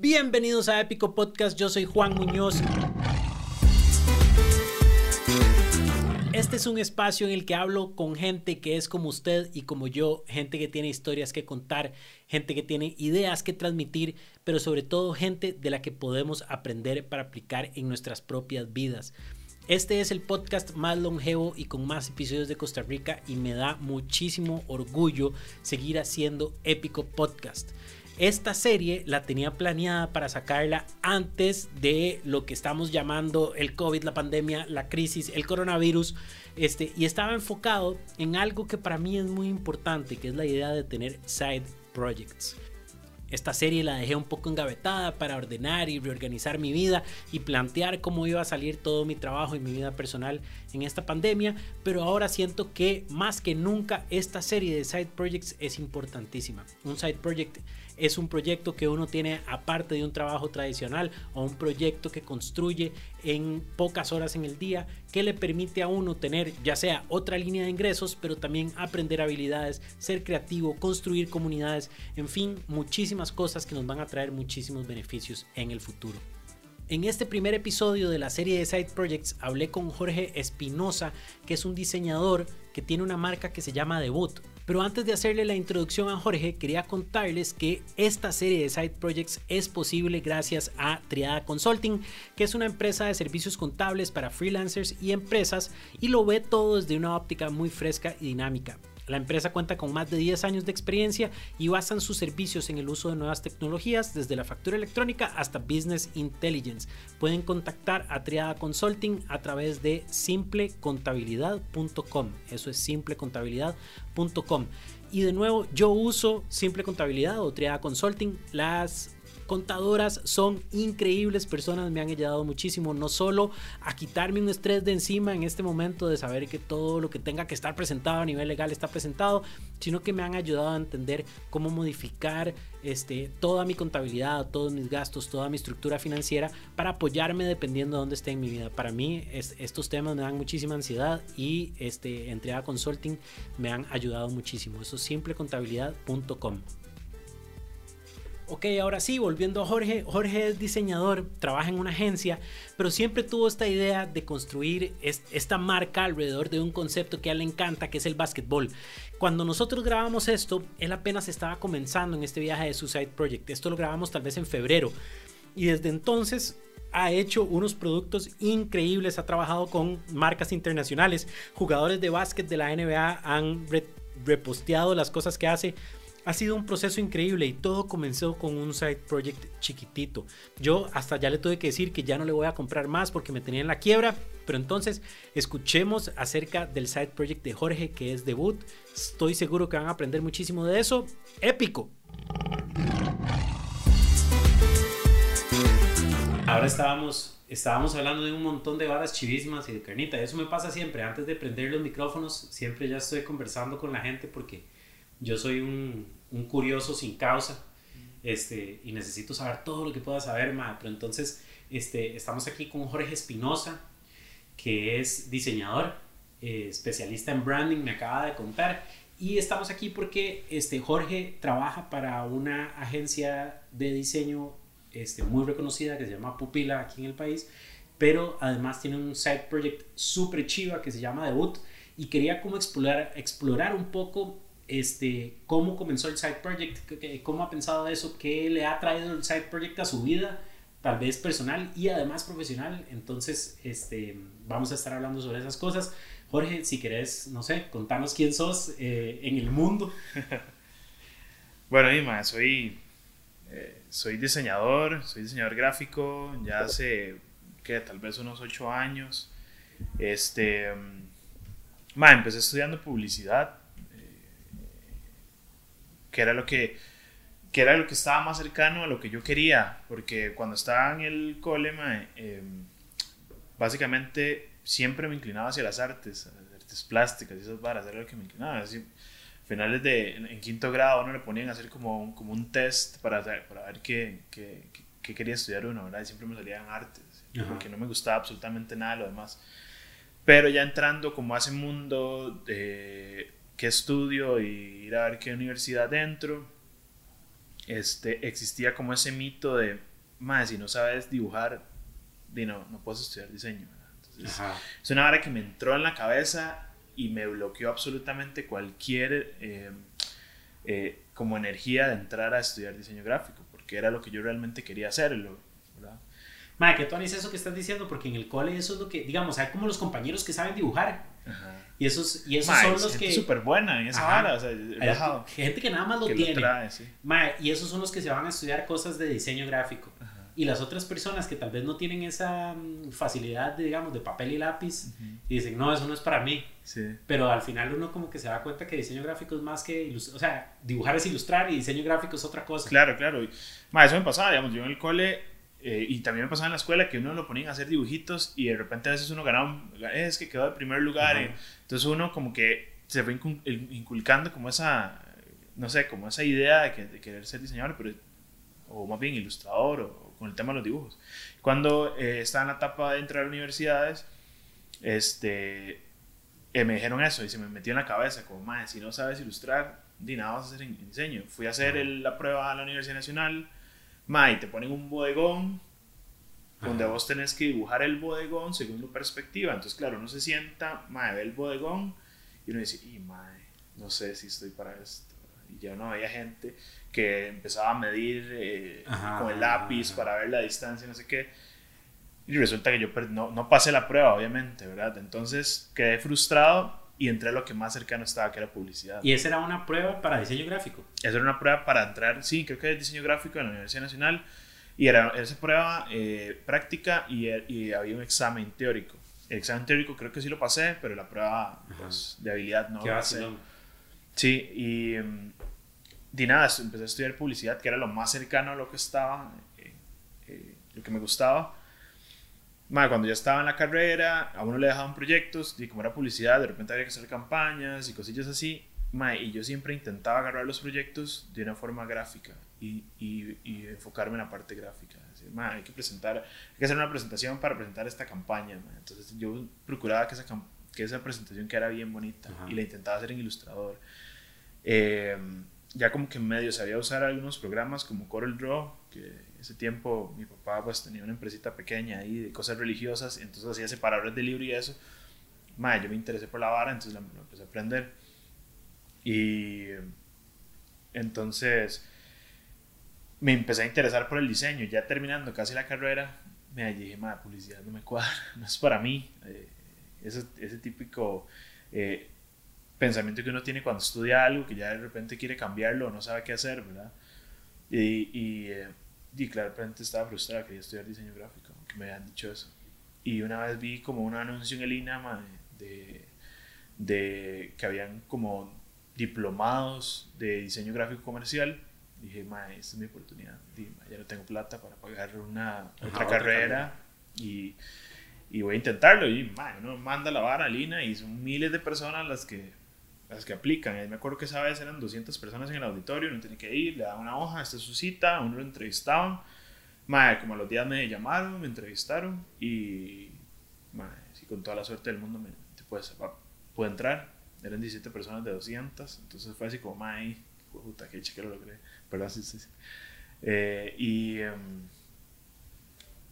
Bienvenidos a Épico Podcast, yo soy Juan Muñoz. Este es un espacio en el que hablo con gente que es como usted y como yo, gente que tiene historias que contar, gente que tiene ideas que transmitir, pero sobre todo gente de la que podemos aprender para aplicar en nuestras propias vidas. Este es el podcast más longevo y con más episodios de Costa Rica y me da muchísimo orgullo seguir haciendo Épico Podcast. Esta serie la tenía planeada para sacarla antes de lo que estamos llamando el COVID, la pandemia, la crisis, el coronavirus. Este, y estaba enfocado en algo que para mí es muy importante, que es la idea de tener side projects. Esta serie la dejé un poco engavetada para ordenar y reorganizar mi vida y plantear cómo iba a salir todo mi trabajo y mi vida personal en esta pandemia, pero ahora siento que más que nunca esta serie de side projects es importantísima. Un side project es un proyecto que uno tiene aparte de un trabajo tradicional o un proyecto que construye en pocas horas en el día que le permite a uno tener ya sea otra línea de ingresos, pero también aprender habilidades, ser creativo, construir comunidades, en fin, muchísimas cosas que nos van a traer muchísimos beneficios en el futuro. En este primer episodio de la serie de Side Projects hablé con Jorge Espinosa, que es un diseñador que tiene una marca que se llama Debut. Pero antes de hacerle la introducción a Jorge, quería contarles que esta serie de Side Projects es posible gracias a Triada Consulting, que es una empresa de servicios contables para freelancers y empresas y lo ve todo desde una óptica muy fresca y dinámica. La empresa cuenta con más de 10 años de experiencia y basan sus servicios en el uso de nuevas tecnologías, desde la factura electrónica hasta Business Intelligence. Pueden contactar a Triada Consulting a través de simplecontabilidad.com. Eso es simplecontabilidad.com. Y de nuevo, yo uso Simple Contabilidad o Triada Consulting. Las contadoras son increíbles personas, me han ayudado muchísimo, no solo a quitarme un estrés de encima en este momento de saber que todo lo que tenga que estar presentado a nivel legal está presentado, sino que me han ayudado a entender cómo modificar este, toda mi contabilidad, todos mis gastos, toda mi estructura financiera para apoyarme dependiendo de dónde esté en mi vida. Para mí estos temas me dan muchísima ansiedad y este, Entrega Consulting me han ayudado muchísimo. Eso es simplecontabilidad.com. Ok, ahora sí, volviendo a Jorge. Jorge es diseñador, trabaja en una agencia, pero siempre tuvo esta idea de construir esta marca alrededor de un concepto que a él le encanta, que es el básquetbol. Cuando nosotros grabamos esto, él apenas estaba comenzando en este viaje de Suicide Project. Esto lo grabamos tal vez en febrero. Y desde entonces ha hecho unos productos increíbles, ha trabajado con marcas internacionales, jugadores de básquet de la NBA han reposteado las cosas que hace ha sido un proceso increíble y todo comenzó con un side project chiquitito. Yo hasta ya le tuve que decir que ya no le voy a comprar más porque me tenía en la quiebra, pero entonces escuchemos acerca del side project de Jorge que es debut. Estoy seguro que van a aprender muchísimo de eso. Épico. Ahora estábamos, estábamos hablando de un montón de varas chivísimas y de carnita. Eso me pasa siempre. Antes de prender los micrófonos, siempre ya estoy conversando con la gente porque yo soy un, un curioso sin causa este, y necesito saber todo lo que pueda saber, ma. Pero entonces este, estamos aquí con Jorge Espinosa, que es diseñador, eh, especialista en branding, me acaba de contar. Y estamos aquí porque este, Jorge trabaja para una agencia de diseño este, muy reconocida que se llama Pupila aquí en el país, pero además tiene un side project súper chiva que se llama Debut y quería como explorar, explorar un poco este, cómo comenzó el side project, cómo ha pensado eso, qué le ha traído el side project a su vida, tal vez personal y además profesional. Entonces, este, vamos a estar hablando sobre esas cosas. Jorge, si querés, no sé, contanos quién sos eh, en el mundo. bueno, Ima, soy, eh, soy diseñador, soy diseñador gráfico, ya hace, que tal vez unos ocho años. Este, mm, empecé estudiando publicidad que era lo que, que era lo que estaba más cercano a lo que yo quería, porque cuando estaba en el cole, em, básicamente siempre me inclinaba hacia las artes, artes plásticas y esas varas, era lo que me inclinaba. Así, finales de, en, quinto grado, uno le ponían a hacer como un, como un test para, para ver qué, qué, qué, quería estudiar uno, ¿verdad? Y siempre me salían artes, porque no me gustaba absolutamente nada de lo demás. Pero ya entrando como a ese mundo de qué estudio y ir a ver qué universidad dentro. este, existía como ese mito de, más si no sabes dibujar, di, no, no puedes estudiar diseño. Entonces, es una hora que me entró en la cabeza y me bloqueó absolutamente cualquier eh, eh, como energía de entrar a estudiar diseño gráfico, porque era lo que yo realmente quería hacerlo. ¿verdad? Madre, que tú eso que estás diciendo, porque en el cole eso es lo que, digamos, hay como los compañeros que saben dibujar. Y esos, y esos son los que. súper buena en esa vara. O sea, hay gente que nada más lo tiene. y esos son los que se van a estudiar cosas de diseño gráfico. Y las otras personas que tal vez no tienen esa mm, facilidad, de, digamos, de papel y lápiz, y dicen, no, eso no es para mí. Sí. Pero al final uno como que se da cuenta que diseño gráfico es más que, o sea, dibujar es ilustrar y diseño gráfico es otra cosa. Claro, claro. Y, eso me pasaba, digamos, yo en el cole, eh, y también me pasaba en la escuela, que uno lo ponían a hacer dibujitos y de repente a veces uno ganaba, es que quedó de primer lugar. Eh. entonces uno como que se fue inculcando como esa, no sé, como esa idea de, que, de querer ser diseñador, pero, o más bien ilustrador o con el tema de los dibujos. Cuando eh, estaba en la etapa de entrar a universidades, este, eh, me dijeron eso y se me metió en la cabeza, como, más si no sabes ilustrar, di nada vas a hacer en diseño. Fui a hacer la prueba a la Universidad Nacional, ma, y te ponen un bodegón donde vos tenés que dibujar el bodegón según tu perspectiva. Entonces, claro, uno se sienta, ma, ve el bodegón y uno dice, y ma, no sé si estoy para esto. Y ya no había gente que empezaba a medir eh, con el lápiz para ver la distancia, no sé qué. Y resulta que yo no, no, pasé la prueba, obviamente, ¿verdad? Entonces quedé frustrado y entré a lo que más cercano estaba, que era publicidad. ¿Y esa era una prueba para diseño gráfico? Esa era una prueba para entrar, sí, creo que es diseño gráfico en la Universidad Nacional. Y era esa prueba eh, práctica y, y, había un examen teórico. El examen teórico creo que sí lo pasé, pero la prueba pues, de habilidad no lo pasé. Sí, y, mm, di nada, empecé a estudiar publicidad, que era lo más cercano a lo que estaba, eh, eh, lo que me gustaba. Cuando ya estaba en la carrera, a uno le dejaban proyectos, y como era publicidad, de repente había que hacer campañas y cosillas así. y yo siempre intentaba agarrar los proyectos de una forma gráfica y, y, enfocarme en la parte gráfica. hay que presentar, hay que hacer una presentación para presentar esta campaña. Entonces yo procuraba que esa, que esa presentación quedara bien bonita y la intentaba hacer en Ilustrador. Eh, ya como que medio sabía usar algunos programas como Corel Draw, que ese tiempo mi papá pues tenía una empresita pequeña ahí de cosas religiosas, entonces hacía separadores de libro y eso. Madre, yo me interesé por la vara, entonces lo empecé a aprender. Y entonces me empecé a interesar por el diseño, ya terminando casi la carrera, me dije, madre, publicidad no me cuadra, no es para mí. Eh, ese, ese típico... Eh, pensamiento que uno tiene cuando estudia algo, que ya de repente quiere cambiarlo o no sabe qué hacer, ¿verdad? Y, y, eh, y claramente estaba frustrada, quería estudiar diseño gráfico, que me habían dicho eso. Y una vez vi como un anuncio en el INAMA de, de, que habían como diplomados de diseño gráfico comercial. Dije, ma, esta es mi oportunidad. Dije, ya no tengo plata para pagar una otra, carrera y, y, voy a intentarlo. Y ma, uno manda la vara a Lina y son miles de personas las que las que aplican. me acuerdo que esa vez eran 200 personas en el auditorio, uno tenía que ir, le daban una hoja, esta es su cita, uno lo entrevistaban. Madre, como a los días me llamaron, me entrevistaron y, madre, sí, con toda la suerte del mundo, me, pues, entrar. Eran 17 personas de 200, entonces fue así como, madre, puta, que que lo logré, ¿verdad? Sí, sí, sí. Eh, y, em,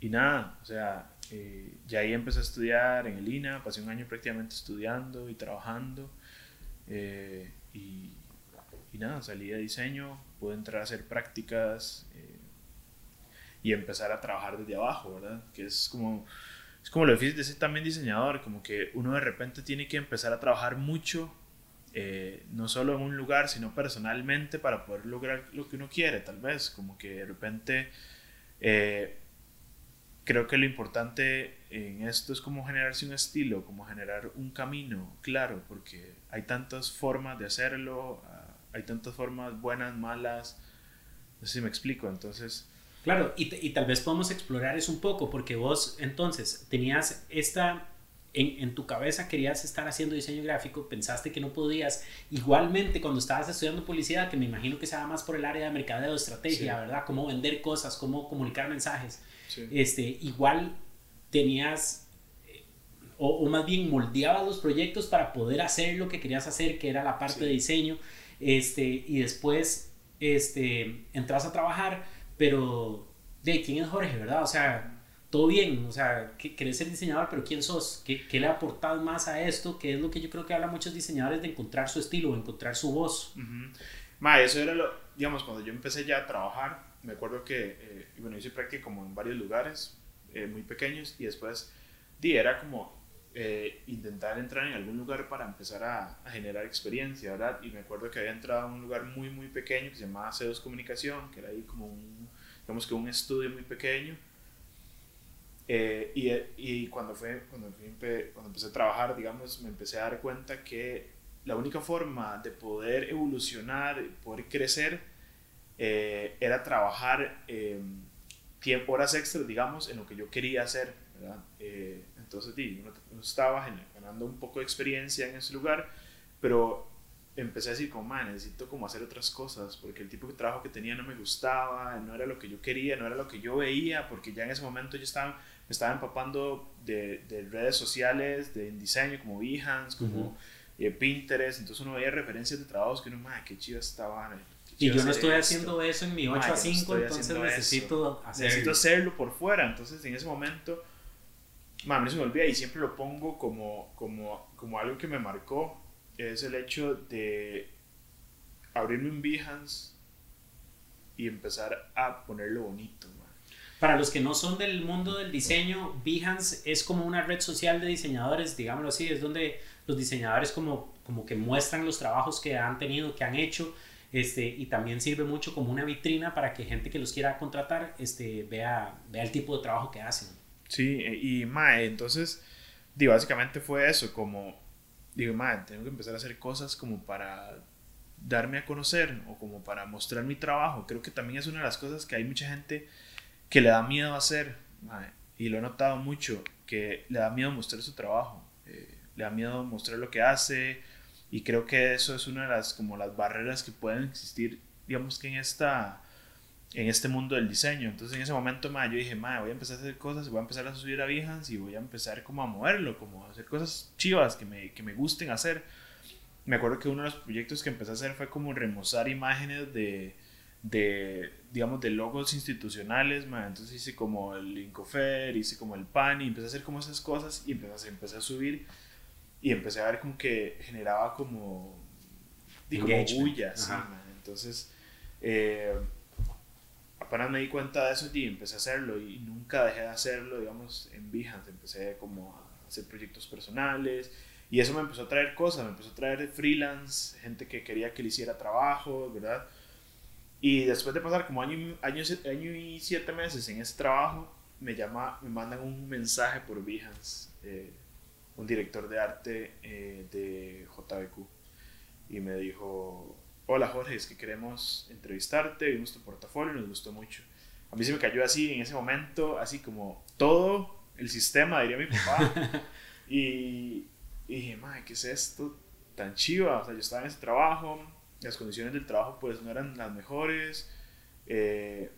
y nada, o sea, eh, ya ahí empecé a estudiar en el INA, pasé un año prácticamente estudiando y trabajando. Eh, y, y, nada, salí de diseño, pude entrar a hacer prácticas eh, y empezar a trabajar desde abajo, ¿verdad? Que es como, es como lo difícil de ser también diseñador, como que uno de repente tiene que empezar a trabajar mucho, eh, no solo en un lugar, sino personalmente para poder lograr lo que uno quiere, tal vez, como que de repente creo que lo importante en esto es como generarse un estilo, como generar un camino claro, porque hay tantas formas de hacerlo, ah, hay tantas formas buenas, malas, no sé si me explico, entonces... Claro, y, y tal vez podemos explorar eso un poco, porque vos entonces tenías esta en, en, tu cabeza querías estar haciendo diseño gráfico, pensaste que no podías. Igualmente, cuando estabas estudiando publicidad, que me imagino que se va más por el área de mercadeo, estrategia, ¿verdad? Cómo vender cosas, cómo comunicar mensajes. Este, igual tenías, eh, o, más bien moldeabas los proyectos para poder hacer lo que querías hacer, que era la parte de diseño, este, y después este, entras a trabajar, pero de quién es Jorge, ¿verdad? O sea, todo bien, o sea, querés ser diseñador, pero ¿quién sos? ¿Qué, ¿Qué, le aportado más a esto? Que es lo que yo creo que habla muchos diseñadores de encontrar su estilo, encontrar su voz. Ma, eso era lo, digamos, cuando yo empecé ya a trabajar, me acuerdo que, eh, bueno, hice práctica como en varios lugares eh, muy pequeños y después, di, era como eh, intentar entrar en algún lugar para empezar a, generar experiencia, ¿verdad? Y me acuerdo que había entrado a un lugar muy, muy pequeño que se llamaba CEDOS Comunicación, que era ahí como un, digamos que un estudio muy pequeño. y, y, cuando, fue, cuando, cuando empecé a trabajar, digamos, me empecé a dar cuenta que la única forma de poder evolucionar, poder crecer, eh, era trabajar eh, tiempo, horas extras, digamos, en lo que yo quería hacer, ¿verdad? Eh, entonces, sí, uno, estaba ganando un poco de experiencia en ese lugar, pero empecé a decir como, man, necesito como hacer otras cosas, porque el tipo de trabajo que tenía no me gustaba, no era lo que yo quería, no era lo que yo veía, porque ya en ese momento yo estaba, me estaba empapando de, de redes sociales, de diseño, como Behance, como Pinterest, entonces uno veía referencias de trabajos que uno, man, qué chido estaba, y yo no estoy haciendo eso en mi 8 a 5, entonces necesito hacerlo. Necesito hacerlo por fuera. Entonces en ese momento, a mí se me olvida y siempre lo pongo como, como, como algo que me marcó. Es el hecho de abrirme un Behance y empezar a ponerlo bonito. Para los que no son del mundo del diseño, Behance es como una red social de diseñadores, digámoslo así, es donde los diseñadores como, como que muestran los trabajos que han tenido, que han hecho este, y también sirve mucho como una vitrina para que gente que los quiera contratar este, vea, vea el tipo de trabajo que hacen. Sí, e, y mae, entonces, básicamente fue eso, como, digo, mae, tengo que empezar a hacer cosas como para darme a conocer o como para mostrar mi trabajo. Creo que también es una de las cosas que hay mucha gente que le da miedo hacer, y lo he notado mucho, que le da miedo mostrar su trabajo, eh, le da miedo mostrar lo que hace, y creo que eso es una de las, como las barreras que pueden existir, digamos que en, esta, en este mundo del diseño. Entonces en ese momento ma, yo dije, ma, voy a empezar a hacer cosas, voy a empezar a subir a Behance y voy a empezar como a moverlo, como a hacer cosas chivas que me, que me gusten hacer. Me acuerdo que uno de los proyectos que empecé a hacer fue como remozar imágenes de, de digamos, de logos institucionales, ma. entonces hice como el Incofer, hice como el PAN y empecé a hacer como esas cosas y empecé, empecé a subir y empecé a ver como que generaba como, como bulla, entonces eh, apenas me di cuenta de eso y empecé a hacerlo y nunca dejé de hacerlo, digamos, en Behance, empecé como a hacer proyectos personales y eso me empezó a traer cosas, me empezó a traer freelance, gente que quería que le hiciera trabajo, ¿verdad? Y después de pasar como año, año, año y siete meses en ese trabajo, me, llama, me mandan un mensaje por Behance. Eh, un director de arte eh, de JBQ y me dijo, hola Jorge, es que queremos entrevistarte, vimos tu portafolio y nos gustó mucho. A mí se me cayó así en ese momento, así como todo el sistema, diría mi papá. y, y dije, madre, ¿qué es esto? Tan chiva. O sea, yo estaba en ese trabajo, las condiciones del trabajo pues no eran las mejores. Eh,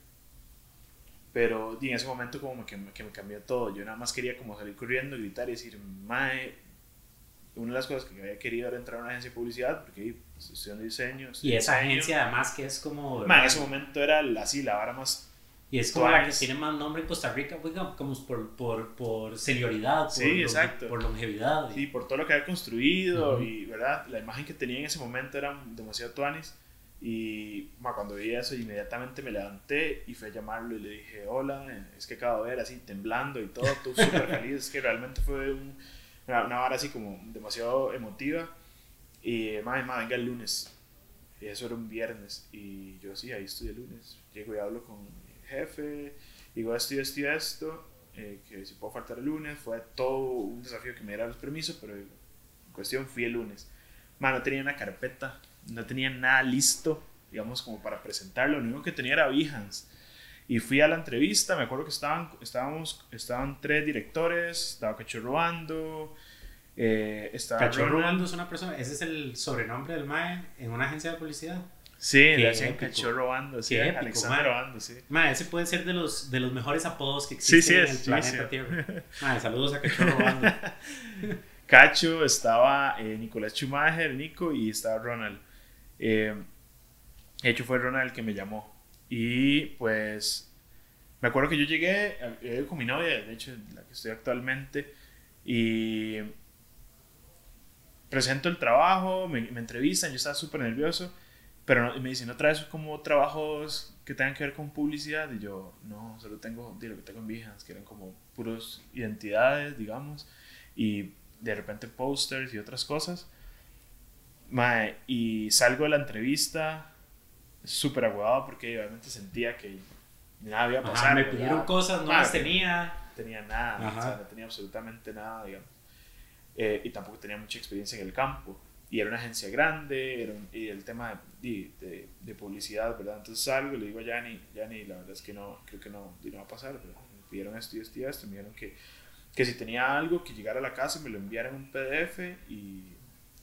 pero en ese momento como que, que, me cambió todo. Yo nada más quería como salir corriendo, gritar y decir, mae, una de las cosas que había querido era entrar a una agencia de publicidad, porque pues, estudiando diseño. Y esa agencia además que es como... en ese momento era así, la vara más... Y es como la que tiene más nombre en Costa Rica, pues, como por, por, por senioridad, por, sí, exacto. por longevidad. Sí, por todo lo que había construido y, ¿verdad? La imagen que tenía en ese momento era demasiado tuanis. Y cuando vi eso, inmediatamente me levanté y fui a llamarlo y le dije, hola, es que acabo de ver así temblando y todo, tú súper feliz, es que realmente fue una, una hora así como demasiado emotiva. Y, madre, madre, venga el lunes. Y eso era un viernes. Y yo, sí, ahí estoy el lunes. Llego y hablo con mi jefe, digo esto y esto y esto, eh, que si puedo faltar el lunes. Fue todo un desafío que me diera los permisos, pero en cuestión fui el lunes. Man, no tenía una carpeta no tenía nada listo, digamos, como para presentarlo. Lo único que tenía era Behance. Y fui a la entrevista, me acuerdo que estaban, estábamos, estaban tres directores, estaba Cachorro Ando, eh, estaba... Cachorro Ando es una persona, ese es el sobrenombre del MAE en una agencia de publicidad. Sí, le hacían Cachorro Ando, sí, épico, Alexandro Ando, sí. Mae, ese puede ser de los, de los mejores apodos que existen en el planeta Tierra. Mae, saludos a Cachorro Ando. Cacho, estaba eh, Nicolás Schumacher, Nico y estaba Ronald. Eh, De hecho, fue Ronald el que me llamó. Y pues, me acuerdo que yo llegué, llegué con mi novia, de hecho, la que estoy actualmente, y presento el trabajo, me, entrevistan, yo estaba súper nervioso, pero me dicen, ¿no traes como trabajos que tengan que ver con publicidad? Y yo, no, solo tengo, de lo que tengo en Behance, que eran como puros identidades, digamos, y de repente posters y otras cosas. Y salgo de la entrevista súper aguado porque obviamente sentía que nada había pasado. me pidieron cosas, no las tenía. Tenía nada, o sea, no tenía absolutamente nada, digamos. Eh, y tampoco tenía mucha experiencia en el campo. Y era una agencia grande, era y el tema de, de, de, publicidad, ¿verdad? Entonces salgo y le digo a Yanni, Yanni, la verdad es que no, creo que no, no va a pasar, ¿verdad? Me pidieron esto y esto y esto, me dijeron que, que si tenía algo, que llegara a la casa, me lo enviara en un PDF y,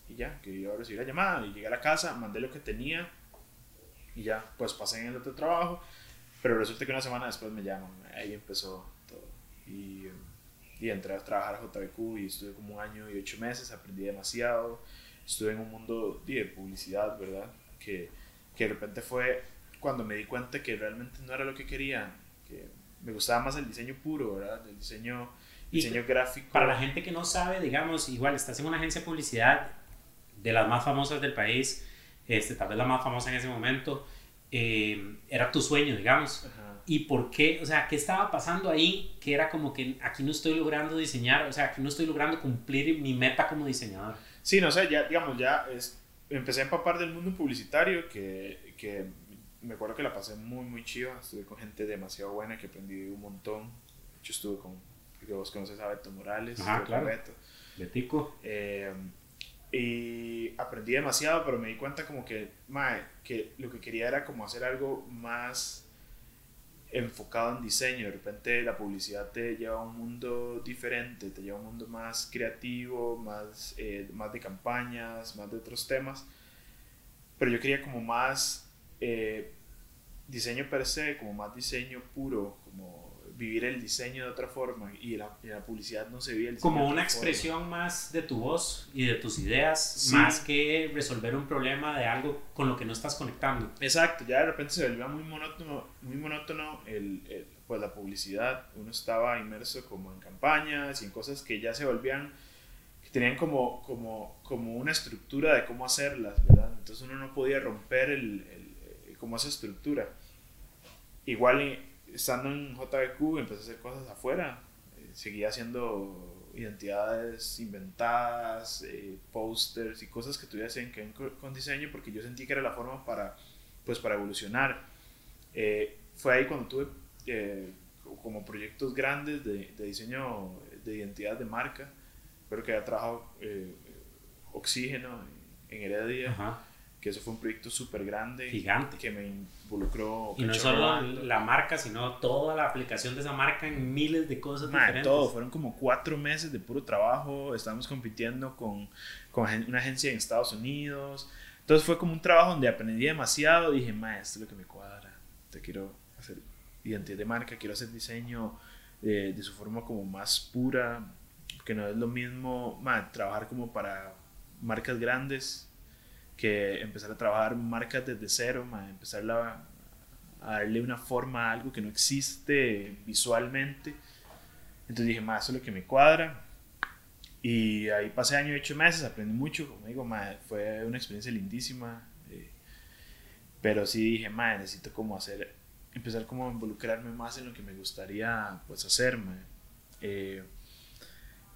y ya, que a recibir la llamada. Y llegué a la casa, mandé lo que tenía y ya, pues pasé en el otro trabajo, pero resulta que una semana después me llaman, ahí empezó todo. Y, y entré a trabajar a JBQ y estuve como un año y ocho meses, aprendí demasiado, estuve en un mundo de publicidad, ¿verdad? Que, que de repente fue cuando me di cuenta que realmente no era lo que quería, que me gustaba más el diseño puro, ¿verdad? El diseño, diseño gráfico. Para la gente que no sabe, digamos, igual estás en una agencia de publicidad de las más famosas del país, este, tal vez la más famosa en ese momento, eh, era tu sueño, digamos. ¿Y por qué? O sea, ¿qué estaba pasando ahí? Que era como que aquí no estoy logrando diseñar, o sea, aquí no estoy logrando cumplir mi meta como diseñador. Sí, no sé, ya, digamos, ya es, empecé a empapar del mundo publicitario que, que me acuerdo que la pasé muy, muy chiva. Estuve con gente demasiado buena que aprendí un montón. Hecho, estuve con, que vos conoces a Beto Morales, Ajá, claro. Beto. Betico. Eh, y aprendí demasiado, pero me di cuenta como que, mae, que lo que quería era como hacer algo más enfocado en diseño. De repente la publicidad te lleva a un mundo diferente, te lleva a un mundo más creativo, más, eh, más de campañas, más de otros temas. Pero yo quería como más eh, diseño per se, como más diseño puro, vivir el diseño de otra forma y la, la publicidad no se vive el Como una expresión más de tu voz y de tus ideas, más que resolver un problema de algo con lo que no estás conectando. Exacto, ya de repente se volvía muy monótono, muy monótono el, pues la publicidad. Uno estaba inmerso como en campañas y en cosas que ya se volvían, que tenían como, como, como una estructura de cómo hacerlas, ¿verdad? Entonces uno no podía romper el, el como esa estructura. Igual estando en JBQ empecé a hacer cosas afuera. Eh, seguía haciendo identidades inventadas, eh, posters y cosas que tuviera que ver con diseño porque yo sentí que era la forma para, pues, para evolucionar. Eh, fue ahí cuando tuve como proyectos grandes de, de, diseño de identidad de marca. Creo que había trabajado Oxígeno en Heredia. Ajá que eso fue un proyecto súper grande. Gigante. Que me involucró. Y no solo la marca, sino toda la aplicación de esa marca en miles de cosas diferentes. Todo, fueron como cuatro meses de puro trabajo. Estábamos compitiendo con, con una agencia en Estados Unidos. Entonces fue como un trabajo donde aprendí demasiado. Dije, maestro, lo que me cuadra. Te quiero hacer identidad de marca, quiero hacer diseño de, de su forma como más pura. Que no es lo mismo trabajar como para marcas grandes que empezar a trabajar marcas desde cero, empezar a, darle una forma a algo que no existe visualmente. Entonces dije, más eso es lo que me cuadra. Y ahí pasé año y ocho meses, aprendí mucho, como digo, fue una experiencia lindísima. Eh, pero sí dije, ma, necesito como hacer, empezar como a involucrarme más en lo que me gustaría pues hacer. Eh,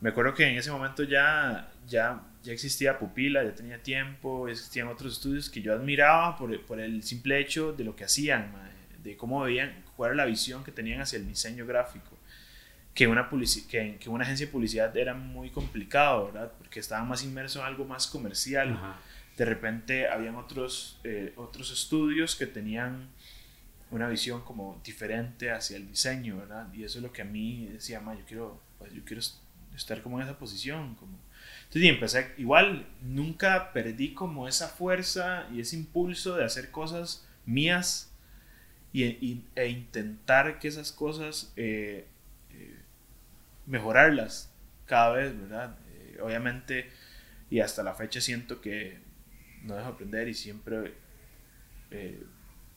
me acuerdo que en ese momento ya, ya ya existía Pupila, ya tenía tiempo, existían otros estudios que yo admiraba por, por el simple hecho de lo que hacían, de cómo veían, cuál era la visión que tenían hacia el diseño gráfico. Que una, que, que una agencia de publicidad era muy complicado, ¿verdad? Porque estaban más inmersos en algo más comercial. De repente habían otros, eh, otros estudios que tenían una visión como diferente hacia el diseño, ¿verdad? Y eso es lo que a mí decía, yo quiero, pues, yo quiero estar como en esa posición, como entonces empecé, igual nunca perdí como esa fuerza y ese impulso de hacer cosas mías y, e intentar que esas cosas eh, eh, mejorarlas cada vez, ¿verdad? Eh, obviamente y hasta la fecha siento que no dejo aprender y siempre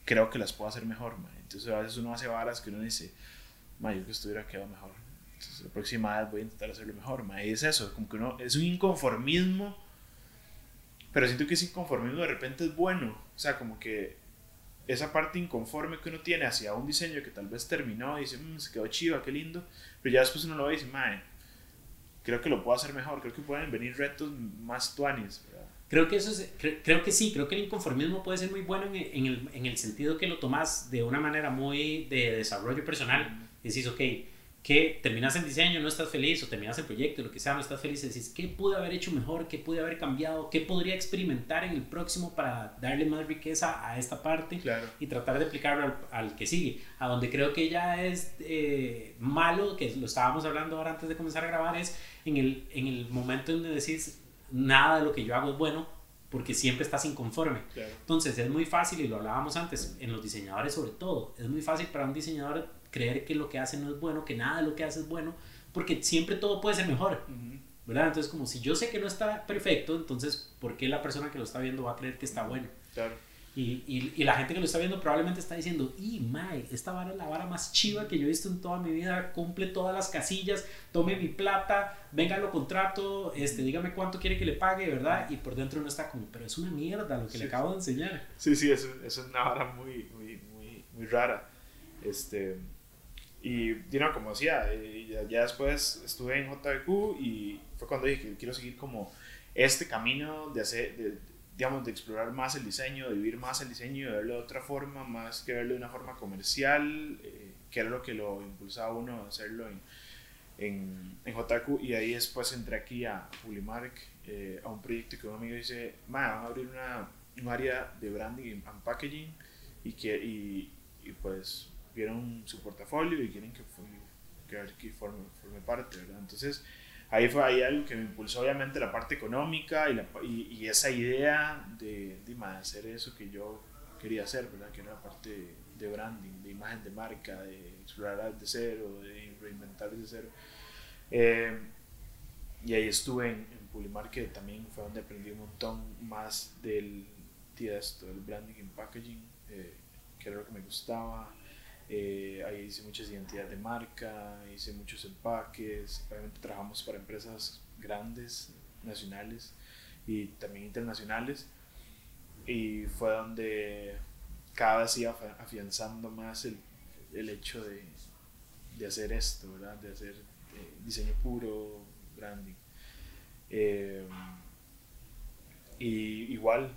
creo que las puedo hacer mejor, mae. Entonces a veces uno hace varas que uno dice, mae, yo que estuviera quedado mejor. Entonces la próxima vez voy a intentar hacerlo mejor, mae. Y es eso, como que uno, es un inconformismo, pero siento que ese inconformismo de repente es bueno. O sea, como que esa parte inconforme que uno tiene hacia un diseño que tal vez terminó y dice, mmm, se quedó chiva, qué lindo, pero ya después uno lo ve y dice, mae, creo que lo puedo hacer mejor, creo que pueden venir retos más tuanis, ¿verdad? Creo que eso es, creo que sí, creo que el inconformismo puede ser muy bueno en, en, el, en el sentido que lo tomas de una manera muy de desarrollo personal. Decís, ok, que terminas el diseño, no estás feliz, o terminas el proyecto, lo que sea, no estás feliz, y decís, ¿qué pude haber hecho mejor? ¿Qué pude haber cambiado? ¿Qué podría experimentar en el próximo para darle más riqueza a esta parte? Claro. Y tratar de aplicarlo al, al, que sigue. A donde creo que ya es eh, malo, que lo estábamos hablando ahora antes de comenzar a grabar, es en el, en el momento en que decís, nada de lo que yo hago es bueno, porque siempre estás inconforme. Claro. Entonces es muy fácil, y lo hablábamos antes, en los diseñadores sobre todo, es muy fácil para un diseñador creer que lo que hace no es bueno, que nada de lo que hace es bueno, porque siempre todo puede ser mejor. Uh -huh. ¿verdad? Entonces, como si yo sé que no está perfecto, entonces, ¿por qué la persona que lo está viendo va a creer que está bueno? Claro. Y, y, y, la gente que lo está viendo probablemente está diciendo, y mae, esta vara es la vara más chiva que yo he visto en toda mi vida, cumple todas las casillas, tome mi plata, venga lo contrato, este, dígame cuánto quiere que le pague, ¿verdad? Y por dentro no está como, pero es una mierda lo que Sí, le acabo de enseñar. Sí, sí, eso es una vara muy, muy, muy, muy rara. Este, y, you know, como decía, eh, ya, después estuve en JBQ y fue cuando dije que quiero seguir como este camino de hacer, de, digamos, de explorar más el diseño, de vivir más el diseño, de verlo de otra forma, más que verlo de una forma comercial, eh, que era lo que lo impulsaba uno a hacerlo en, en, en JQ. Y ahí después entré aquí a Publimark, eh, a un proyecto que un amigo dice, "Ma, van a abrir una, un área de branding and packaging y, que, y, y pues vieron su portafolio y quieren que, que, que forme, forme parte, ¿verdad? Entonces, ahí fue ahí algo que me impulsó obviamente la parte económica y, la, y, y esa idea de, de, hacer eso que yo quería hacer, ¿verdad? Que era la parte de branding, de imagen de marca, de explorar desde cero, de reinventar desde cero. Eh, y ahí estuve en, en Pulimar, que también fue donde aprendí un montón más del, de esto, del branding and packaging, eh, que era lo que me gustaba. Eh, ahí hice muchas identidades de marca, hice muchos empaques, obviamente trabajamos para empresas grandes, nacionales y también internacionales. Y fue donde cada vez iba afianzando más el, el hecho de, de, hacer esto, ¿verdad? De hacer eh, diseño puro, branding. Eh, y igual,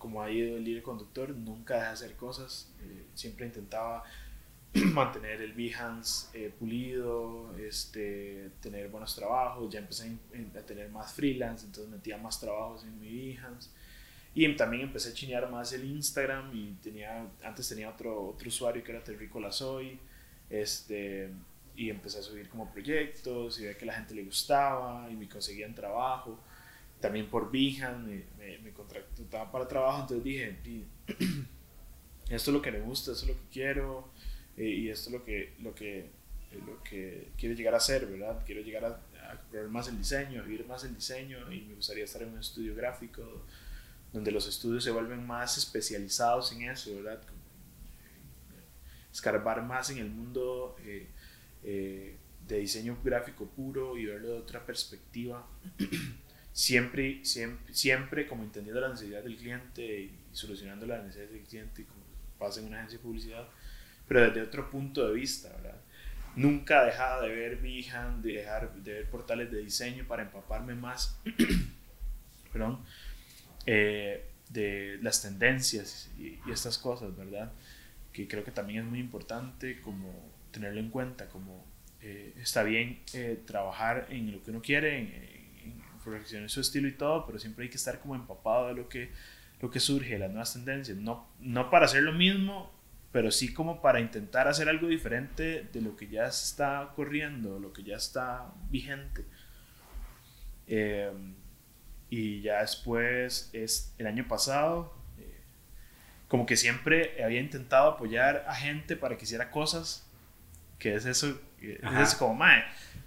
como ha ido el líder conductor, nunca dejé de hacer cosas, eh, siempre intentaba mantener el Behance eh, pulido, este, tener buenos trabajos, ya empecé a, tener más freelance, entonces metía más trabajos en mi Behance. Y también empecé a chinear más el Instagram y tenía, antes tenía otro, otro usuario que era Terricola Soy, este, y empecé a subir como proyectos y veía que la gente le gustaba y me conseguían trabajo también por Behance me, me, me contrataban para trabajo, entonces dije, esto es lo que me gusta, esto es lo que quiero eh, y esto es lo que, lo, que, eh, lo que quiero llegar a hacer, ¿verdad? Quiero llegar a, a explorar más el diseño, a vivir más el diseño y me gustaría estar en un estudio gráfico donde los estudios se vuelven más especializados en eso, ¿verdad? Escarbar más en el mundo eh, de diseño gráfico puro y verlo de otra perspectiva siempre, siempre, siempre como entendiendo la necesidad del cliente y solucionando las necesidades del cliente, como pasa en una agencia de publicidad, pero desde otro punto de vista, ¿verdad? Nunca dejaba de ver Behance, de dejar de ver portales de diseño para empaparme más, perdón, eh, de las tendencias y, y, estas cosas, ¿verdad? Que creo que también es muy importante como tenerlo en cuenta, como eh, está bien eh, trabajar en lo que uno quiere, en, perfeccionar su estilo y todo, pero siempre hay que estar como empapado de lo que, lo que surge, las nuevas tendencias. No, no para hacer lo mismo, pero sí como para intentar hacer algo diferente de lo que ya está corriendo, lo que ya está vigente. Eh, y ya después, es el año pasado, eh, como que siempre había intentado apoyar a gente para que hiciera cosas, que es eso, es como, mae,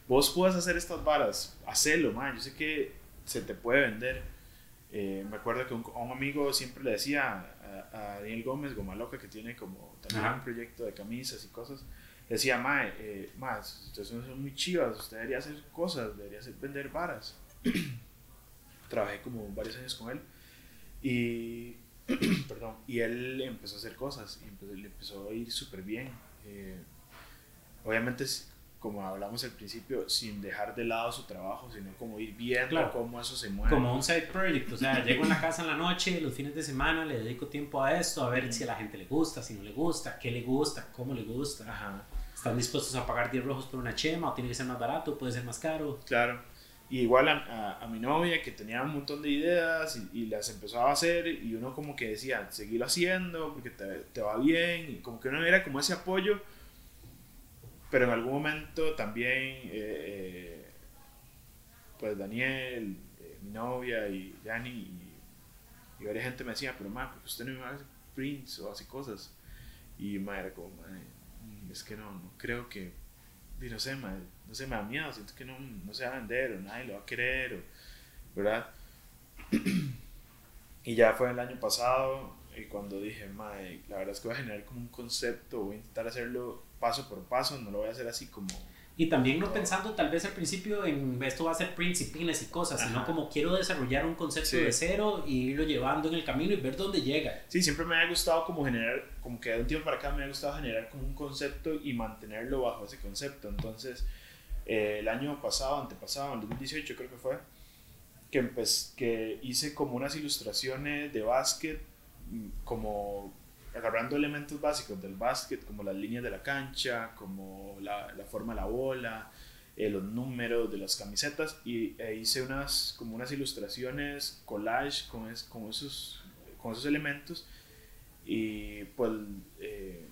vos puedes hacer estas varas, hacelo, man. Yo sé que se te puede vender. Eh, me acuerdo que un, un, amigo siempre le decía a, a Daniel Gómez, Goma Loca, que tiene como también Ajá. un proyecto de camisas y cosas, decía, Mae, eh, mae, ustedes son, muy chivas, usted debería hacer cosas, debería hacer, vender varas. Trabajé como varios años con él y, perdón, y él empezó a hacer cosas y empezó- le empezó a ir súper bien. Eh, obviamente, como hablamos al principio, sin dejar de lado su trabajo, sino como ir viendo Claro. cómo eso se mueve. Como un side project, o sea, llego en la casa en la noche, los fines de semana, le dedico tiempo a esto, a ver si a la gente le gusta, si no le gusta, qué le gusta, cómo le gusta. Ajá. ¿Están dispuestos a pagar 10 rojos por una chema o tiene que ser más barato, puede ser más caro? Claro. Y igual a, a- a mi novia que tenía un montón de ideas y, y las empezó a hacer y uno como que decía, seguirlo haciendo porque te, te va bien y como que uno era como ese apoyo, pero en algún momento también eh, eh, pues Daniel, eh, mi novia y Dani y, varias gente me decía, pero ma, porque usted no me hace prints o hace cosas? Y ma era como, "Ma, mm, es que no, no creo que y no sé, ma, no sé, me da miedo, siento que no, no se va a vender o nadie lo va a querer, o, ¿verdad? y ya fue el año pasado y cuando dije, mae, la verdad es que voy a generar como un concepto, voy a intentar hacerlo paso por paso, no lo voy a hacer así como... Y también no pensando tal vez al principio en esto va a ser prints y cosas, sino Ajá. como quiero desarrollar un concepto Sí. de cero y irlo llevando en el camino y ver dónde llega. Sí, siempre me ha gustado como generar, como que de un tiempo para acá me ha gustado generar como un concepto y mantenerlo bajo ese concepto. Entonces, eh, el año pasado, antepasado, en 2018 creo que fue, que, que hice como unas ilustraciones de básquet, como agarrando elementos básicos del básquet, como las líneas de la cancha, como la, la forma de la bola, eh, los números de las camisetas, y e hice unas, como unas ilustraciones collage con, es- con, esos, con esos elementos, y pues eh,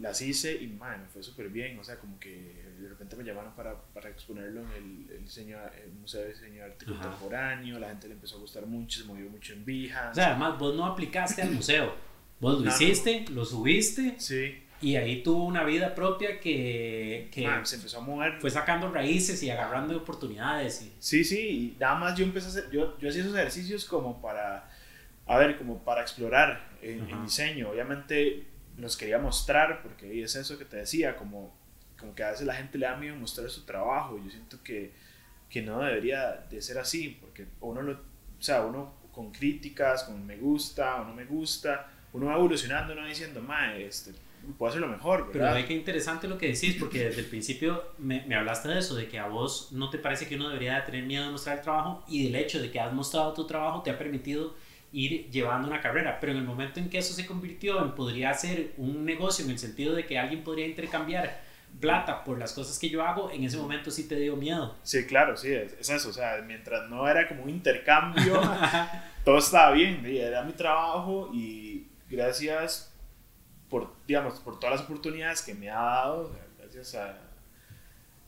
las hice y man, fue súper bien, o sea, como que de repente me llamaron para, para exponerlo en el, el, diseño, el Museo de Diseño de Arte. Contemporáneo, la gente le empezó a gustar mucho, se movió mucho en Behance. O sea, además vos no aplicaste al museo, vos lo No, no. hiciste, lo subiste sí, y ahí tuvo una vida propia que, que man, se empezó a mover. fue sacando raíces y agarrando oportunidades. Y, Sí, sí, y nada más yo empecé a hacer, yo, yo hacía esos ejercicios como para, a ver, como para explorar Ajá. diseño. Obviamente los quería mostrar, porque es eso que te decía, como, como que a veces la gente le da miedo mostrar su trabajo. Yo siento que, que no debería de ser así, porque uno lo, o sea, uno con críticas, con me gusta o no me gusta, uno va evolucionando, no diciendo, ma, este, puedo hacerlo mejor, pero ¿verdad? ve que interesante lo que decís, porque desde el principio me, me hablaste de eso, de que a vos no te parece que uno debería de tener miedo de mostrar el trabajo y del hecho de que has mostrado tu trabajo te ha permitido ir llevando una carrera, pero en el momento en que eso se convirtió en podría ser un negocio en el sentido de que alguien podría intercambiar plata por las cosas que yo hago, en ese momento sí te dio miedo. Sí, claro, sí, es, es eso. O sea, mientras no era como un intercambio, todo estaba bien. Era mi trabajo y gracias por, digamos, por todas las oportunidades que me ha dado, gracias a,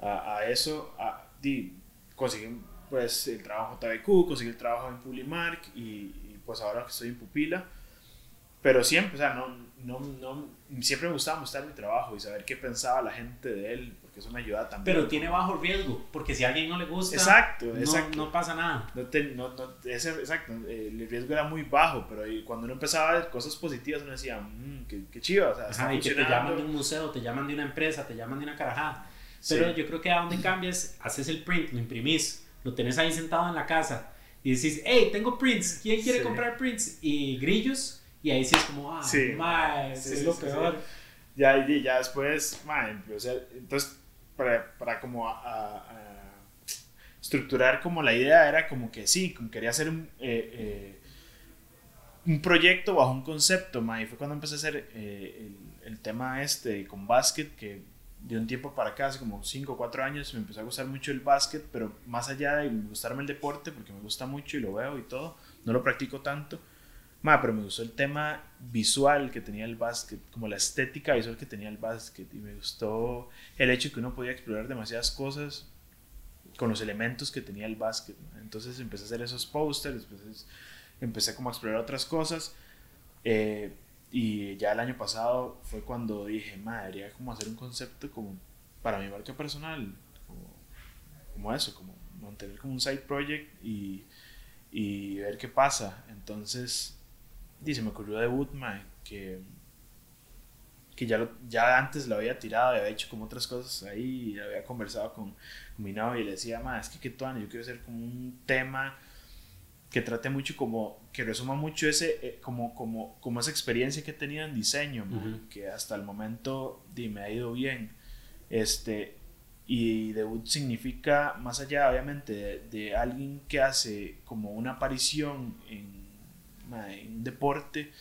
a, a eso, a, di, conseguí pues el trabajo en JBQ, conseguí el trabajo en Publimark y, y, pues ahora que estoy en Pupila. Pero siempre, o sea, no, no, no, siempre me gustaba mostrar mi trabajo y saber qué pensaba la gente de él, porque eso me ayuda también. Pero tiene bajo riesgo, porque si a alguien no le gusta, Exacto, no, exacto. no pasa nada. No te- no- no- ese- exacto, el riesgo era muy bajo, pero cuando uno empezaba a ver cosas positivas, uno decía, mmm, qué, qué chido, o sea, Ajá, y que te llaman de un museo, te llaman de una empresa, te llaman de una carajada. Sí. Pero yo creo que a donde cambias, haces el print, lo imprimís, lo tenés ahí sentado en la casa y decís, hey, tengo prints, ¿quién quiere Sí. comprar prints? Y grillos, y ahí sí es como, ah, Sí. mae, Sí, es sí, lo peor. Ya, y ya después, o sea, entonces, para, para como a- a- a estructurar como la idea era como que sí, como quería hacer un, eh, eh, un proyecto bajo un concepto, man, y fue cuando empecé a hacer eh, el, el tema este con básquet, que de un tiempo para acá, hace como 5 o 4 años, me empezó a gustar mucho el básquet, pero más allá de gustarme el deporte, porque me gusta mucho y lo veo y todo, no lo practico tanto, Pero me gustó el tema visual que tenía el básquet, como la estética visual que tenía el básquet. Y me gustó el hecho que uno podía explorar demasiadas cosas con los elementos que tenía el básquet. Entonces empecé a hacer esos pósters, empecé, empecé como a explorar otras cosas. eh, y ya el año pasado fue cuando dije, madre, como hacer un concepto como para mi marca personal, como, como eso, como mantener como un side project y, y ver qué pasa. Entonces, dice, me ocurrió debut, mae, que, que ya, lo- ya antes lo había tirado, y había hecho como otras cosas ahí, y había conversado con, con mi novia y le decía, mae, es que qué tuano, yo quiero hacer como un tema que trate mucho como, que resuma mucho ese, eh, como, como, como esa experiencia que he tenido en diseño, mae, Ujú. que hasta el momento di, me ha ido bien. Este, y debut significa, más allá obviamente de, de alguien que hace como una aparición en, ma, en un deporte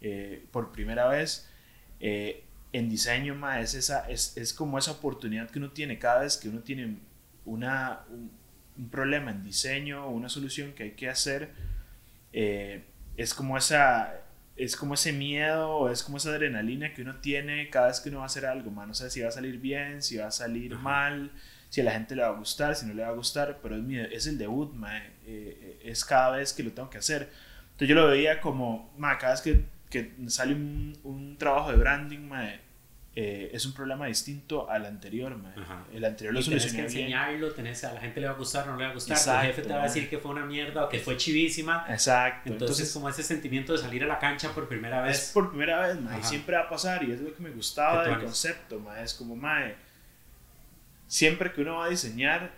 eh, por primera vez, eh, en diseño ma, es, esa, es, es como esa oportunidad que uno tiene cada vez que uno tiene una, un, un problema en diseño o una solución que hay que hacer. eh, es como esa es como ese miedo, es como esa adrenalina que uno tiene cada vez que uno va a hacer algo, man. No sé si va a salir bien, si va a salir Ajá. mal, si a la gente le va a gustar, si no le va a gustar, pero es, mi, es el debut, man. Eh, eh, es cada vez que lo tengo que hacer. Entonces yo lo veía como, man, cada vez que, que sale un, un trabajo de branding, man, eh, es un problema distinto al anterior. Ajá. El anterior lo Y tenés que solucioné bien. enseñarlo, tenés, a la gente le va a gustar, no le va a gustar, Exacto, tu jefe te va a decir que fue una mierda o que fue chivísima. Exacto. Entonces, como ese sentimiento de salir a la cancha por primera vez. es por primera vez, mae, y Ajá. siempre va a pasar y es lo que me gustaba del concepto, mae, es como, mae, siempre que uno va a diseñar,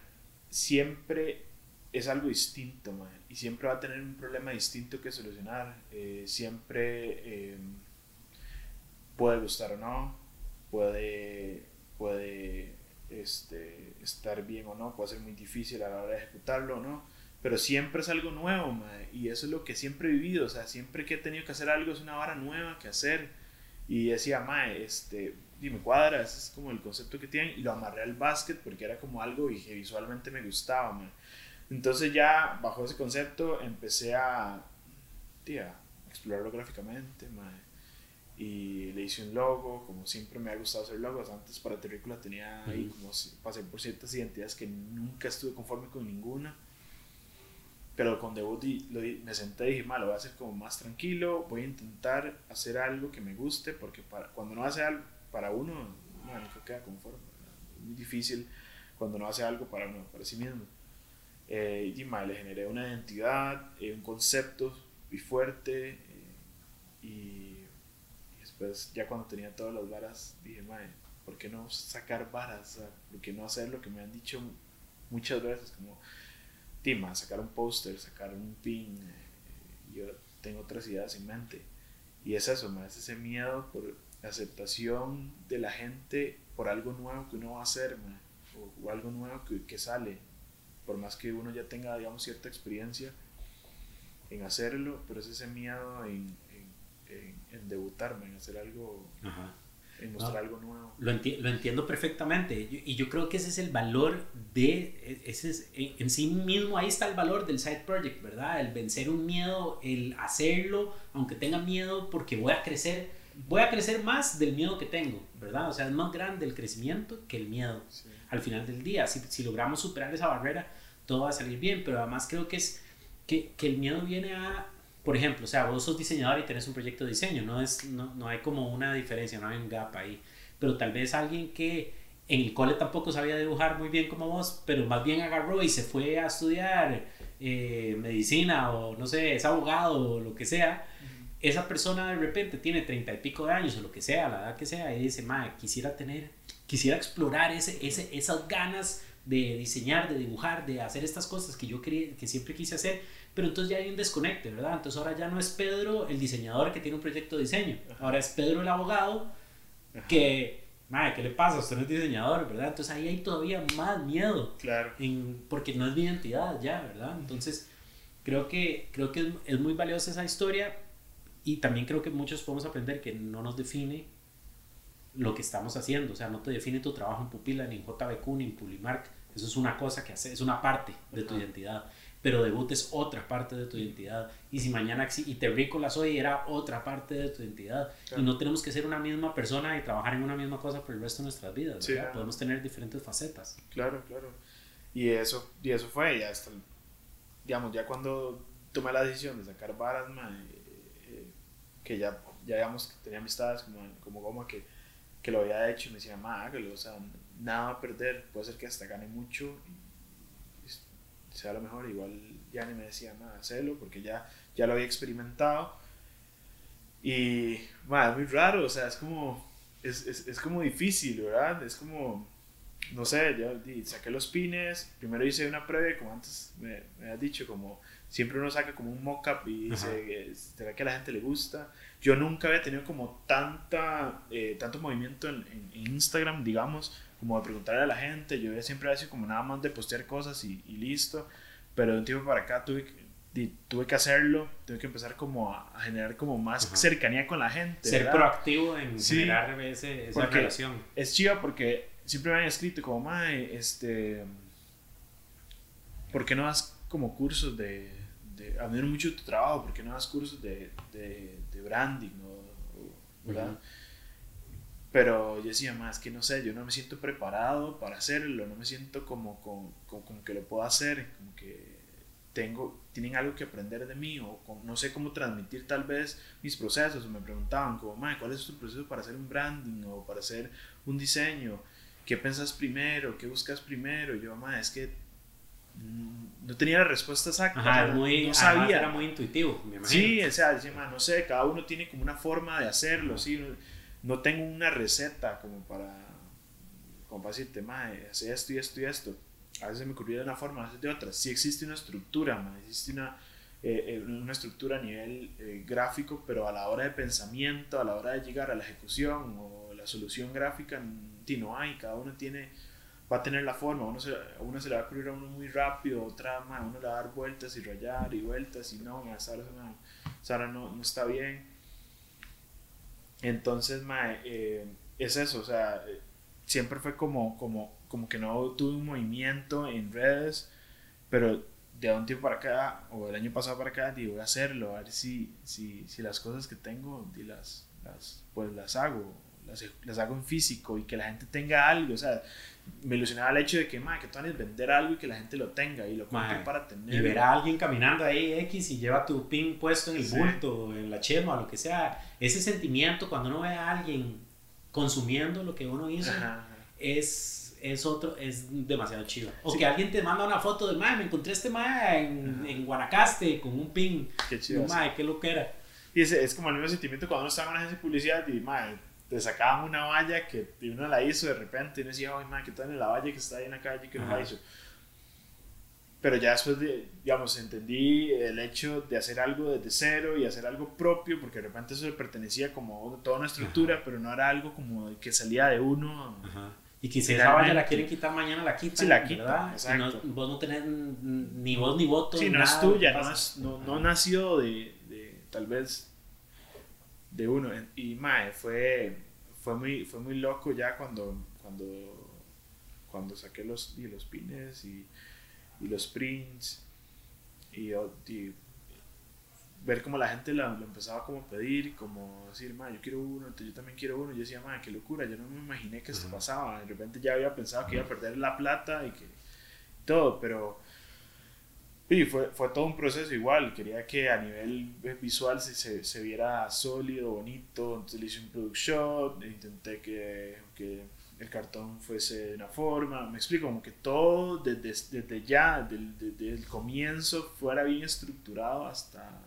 siempre es algo distinto, mae, y siempre va a tener un problema distinto que solucionar, eh, siempre eh, puede gustar o no, puede, puede este, estar bien o no, puede ser muy difícil a la hora de ejecutarlo o no, pero siempre es algo nuevo, y eso es lo que siempre he vivido, o sea, siempre que he tenido que hacer algo es una vara nueva que hacer, y decía, mae, este, dime cuadra, ese es como el concepto que tienen, y lo amarré al básquet porque era como algo y visualmente me gustaba. Entonces ya bajo ese concepto empecé a, tía, explorarlo gráficamente. Y le hice un logo, como siempre me ha gustado hacer logos. Antes para Terrícola tenía ahí como pasé por ciertas identidades que nunca estuve conforme con ninguna. Pero con debut me senté y dije, "Ma, lo voy a hacer como más tranquilo, voy a intentar hacer algo que me guste, porque para, cuando no hace algo para uno, ma, nunca queda conforme. ¿verdad? Es muy difícil cuando no hace algo para uno, para sí mismo. Eh, y ma, le generé una identidad, eh, un concepto y fuerte. eh, y, después, ya cuando tenía todas las varas, dije, mae, ¿por qué no sacar varas? ¿Por qué no hacer lo que me han dicho muchas veces? Como, Tima, sacar un póster, sacar un pin. eh, yo tengo otras ideas en mente. Y es eso, es ese miedo por aceptación de la gente por algo nuevo que uno va a hacer, o, o algo nuevo que, que sale por más que uno ya tenga, digamos, cierta experiencia en hacerlo, pero es ese miedo en, en, en, en debutarme, en hacer algo, Ajá. en mostrar No. algo nuevo. Lo, enti- lo entiendo perfectamente y yo creo que ese es el valor de, e- ese es, en en sí mismo ahí está el valor del side project, ¿verdad? El vencer un miedo, el hacerlo, aunque tenga miedo, porque voy a crecer, voy a crecer más del miedo que tengo, ¿verdad? O sea, es más grande el crecimiento que el miedo Sí. al final del día. Si, si logramos superar esa barrera, todo va a salir bien, pero además creo que es que, que el miedo viene a, por ejemplo, o sea, vos sos diseñador y tenés un proyecto de diseño, no, es, no, no hay como una diferencia, no hay un gap ahí, pero tal vez alguien que en el cole tampoco sabía dibujar muy bien como vos, pero más bien agarró y se fue a estudiar eh, medicina o no sé, es abogado o lo que sea, esa persona de repente tiene treinta y pico de años o lo que sea, la edad que sea, y dice, madre, quisiera tener, quisiera explorar ese, ese, esas ganas de diseñar, de dibujar, de hacer estas cosas que yo quería, que siempre quise hacer, pero entonces ya hay un desconecte, ¿verdad? Entonces ahora ya no es Pedro el diseñador que tiene un proyecto de diseño, ahora es Pedro el abogado que, madre, ¿qué le pasa? Usted no es diseñador, ¿verdad? Entonces ahí hay todavía más miedo Claro. en- porque no es mi identidad ya, ¿verdad? Entonces, creo que, creo que es, es muy valiosa esa historia y también creo que muchos podemos aprender que no nos define lo que estamos haciendo, o sea, no te define tu trabajo en Pupila, ni en JBQ, ni en Pulimark, eso es una cosa que hace, es una parte de tu Ajá. identidad, pero debut es otra parte de tu identidad, y si mañana y Terrícolas hoy era otra parte de tu identidad, Claro. y no tenemos que ser una misma persona y trabajar en una misma cosa por el resto de nuestras vidas, Sí, podemos tener diferentes facetas. Claro, claro. Y eso, y eso fue, y hasta, digamos, ya cuando tomé la decisión de sacar varas, eh, eh, que ya, ya digamos que tenía amistades como, como Goma que, que lo había hecho y me decía, ma, hágalo, o sea, nada a perder, puede ser que hasta gane mucho y, sea lo mejor, igual ya ni me decía nada, hacerlo porque ya, ya lo había experimentado. Y, man, es muy raro, o sea, es como, es, es, es como difícil, ¿verdad? Es como, no sé, yo saqué los pines, primero hice una prueba, como antes me, me has dicho, como siempre uno saca como un mock-up y dice, ¿será que a la gente le gusta? Yo nunca había tenido como tanta, eh, tanto movimiento en, en, Instagram, digamos, como de preguntarle a la gente, yo siempre sido como nada más de postear cosas y, y listo, pero de un tiempo para acá tuve que tuve que hacerlo, tuve que empezar como a, generar como más cercanía con la gente. Ser proactivo en generar ese, esa relación. Es chido porque siempre me han escrito como, mae, este, ¿por qué no das como cursos de, de admiro mucho tu trabajo, ¿por qué no das cursos de, de, de branding? O, ¿verdad? Pero yo decía, más que no sé, yo no me siento preparado para hacerlo, no me siento como, como, como que lo puedo hacer, como que tengo, tienen algo que aprender de mí o no sé cómo transmitir tal vez mis procesos o me preguntaban como, ¿cuál es tu proceso para hacer un branding o para hacer un diseño? ¿Qué pensas primero? ¿Qué buscas primero? Y yo, mamá, es que no tenía la respuesta exacta. muy, no sabía. Era muy intuitivo, me imagino. Sí, o sea, no sé, cada uno tiene como una forma de hacerlo, ¿sí? No, tengo una receta como para, como para decirte, madre, hace esto y esto y esto a veces me ocurría de una forma, a veces de otra. Sí existe una estructura, existe una, eh, eh, una estructura a nivel eh, gráfico, pero a la hora de pensamiento, a la hora de llegar a la ejecución o la solución gráfica, no hay, cada uno tiene, va a tener la forma, uno se, uno se le va a ocurrir a uno muy rápido, otra, más uno le va a dar vueltas y rayar y vueltas y no, Sara, no, no está bien. Entonces, es eso, o sea, siempre fue como, como como que no tuve un movimiento en redes, pero de un tiempo para acá, o el año pasado para acá, digo, voy a hacerlo, a ver si, si, si las cosas que tengo, las, las, pues las hago, las, las, hago en físico y que la gente tenga algo, o sea, me ilusionaba el hecho de que, madre, que tú vas vender algo y que la gente lo tenga y lo compre para tener. Y ver a alguien caminando ahí X y lleva tu pin puesto en el bulto, en la chema, lo que sea. Ese sentimiento cuando uno ve a alguien consumiendo lo que uno hizo es es otro, es demasiado chido. O que alguien te manda una foto de, mae, me encontré este mae en, en, Guanacaste con un pin. Qué chido. Mae, qué lo que era. Y es, es como el mismo sentimiento cuando uno estaba en una agencia de publicidad y, mae, te sacaban una valla que uno la hizo de repente y uno decía, ay, mae, ¿qué tal en la valla que está ahí en la calle que uno la hizo? Pero ya después, de, digamos, entendí el hecho de hacer algo desde cero y hacer algo propio, porque de repente eso le pertenecía como toda una estructura, pero no era algo como que salía de uno. Ajá y que si esa valla la quieren quitar mañana, la quitan. Sí, la quitan, ¿verdad? Exacto. vos no tenés ni voz ni voto. Sí, no es tuya, no, es, no, no nació de, de, tal vez, de uno. Y mae, fue, fue, muy, fue muy loco ya cuando, cuando, cuando saqué los, y los pines y, y los prints. Y, y ver cómo la gente lo, empezaba como a pedir, como decir, ma, yo quiero uno, entonces yo también quiero uno. Y yo decía, ma, qué locura, yo no me imaginé que esto pasaba. De repente ya había pensado que iba a perder la plata y que todo, pero y fue, fue todo un proceso igual. Quería que a nivel visual se, se, viera sólido, bonito. Entonces le hice un product shot, intenté que, que el cartón fuese de una forma. Me explico, como que todo desde, desde ya, desde, desde el comienzo, fuera bien estructurado hasta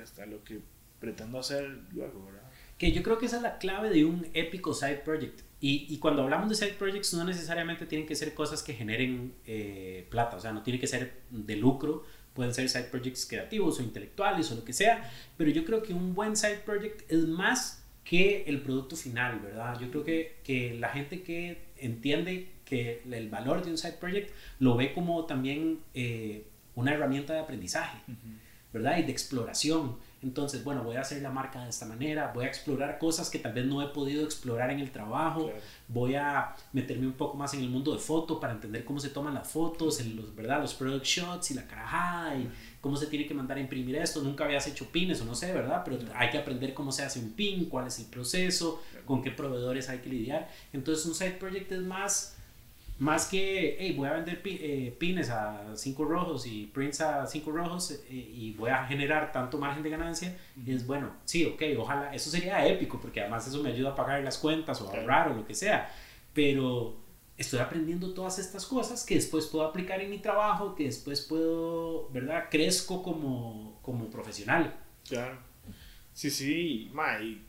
hasta lo que pretendo hacer luego, ¿verdad? Que yo creo que esa es la clave de un épico side project. Y, y cuando hablamos de side projects no necesariamente tienen que ser cosas que generen eh, plata, o sea, no tiene que ser de lucro, pueden ser side projects creativos o intelectuales o lo que sea, pero yo creo que un buen side project es más que el producto final, ¿verdad? Yo creo que, que la gente que entiende que el valor de un side project lo ve como también eh, una herramienta de aprendizaje. ¿verdad? Y de exploración. Entonces, bueno, voy a hacer la marca de esta manera, voy a explorar cosas que tal vez no he podido explorar en el trabajo, voy a meterme un poco más en el mundo de foto para entender cómo se toman las fotos, los, ¿verdad? Los product shots y la carajada y cómo se tiene que mandar a imprimir esto. Nunca habías hecho pines o no sé, ¿verdad? Pero hay que aprender cómo se hace un pin, cuál es el proceso, con qué proveedores hay que lidiar. Entonces, un side project es más más que, hey, voy a vender eh, pines a 5 rojos y prints a 5 rojos eh, y voy a generar tanto margen de ganancia, y es bueno, sí, ok, ojalá, eso sería épico porque además eso me ayuda a pagar las cuentas o a ahorrar o lo que sea, pero estoy aprendiendo todas estas cosas que después puedo aplicar en mi trabajo, que después puedo, ¿verdad? Crezco como, como profesional. Claro. Sí, sí, ma, y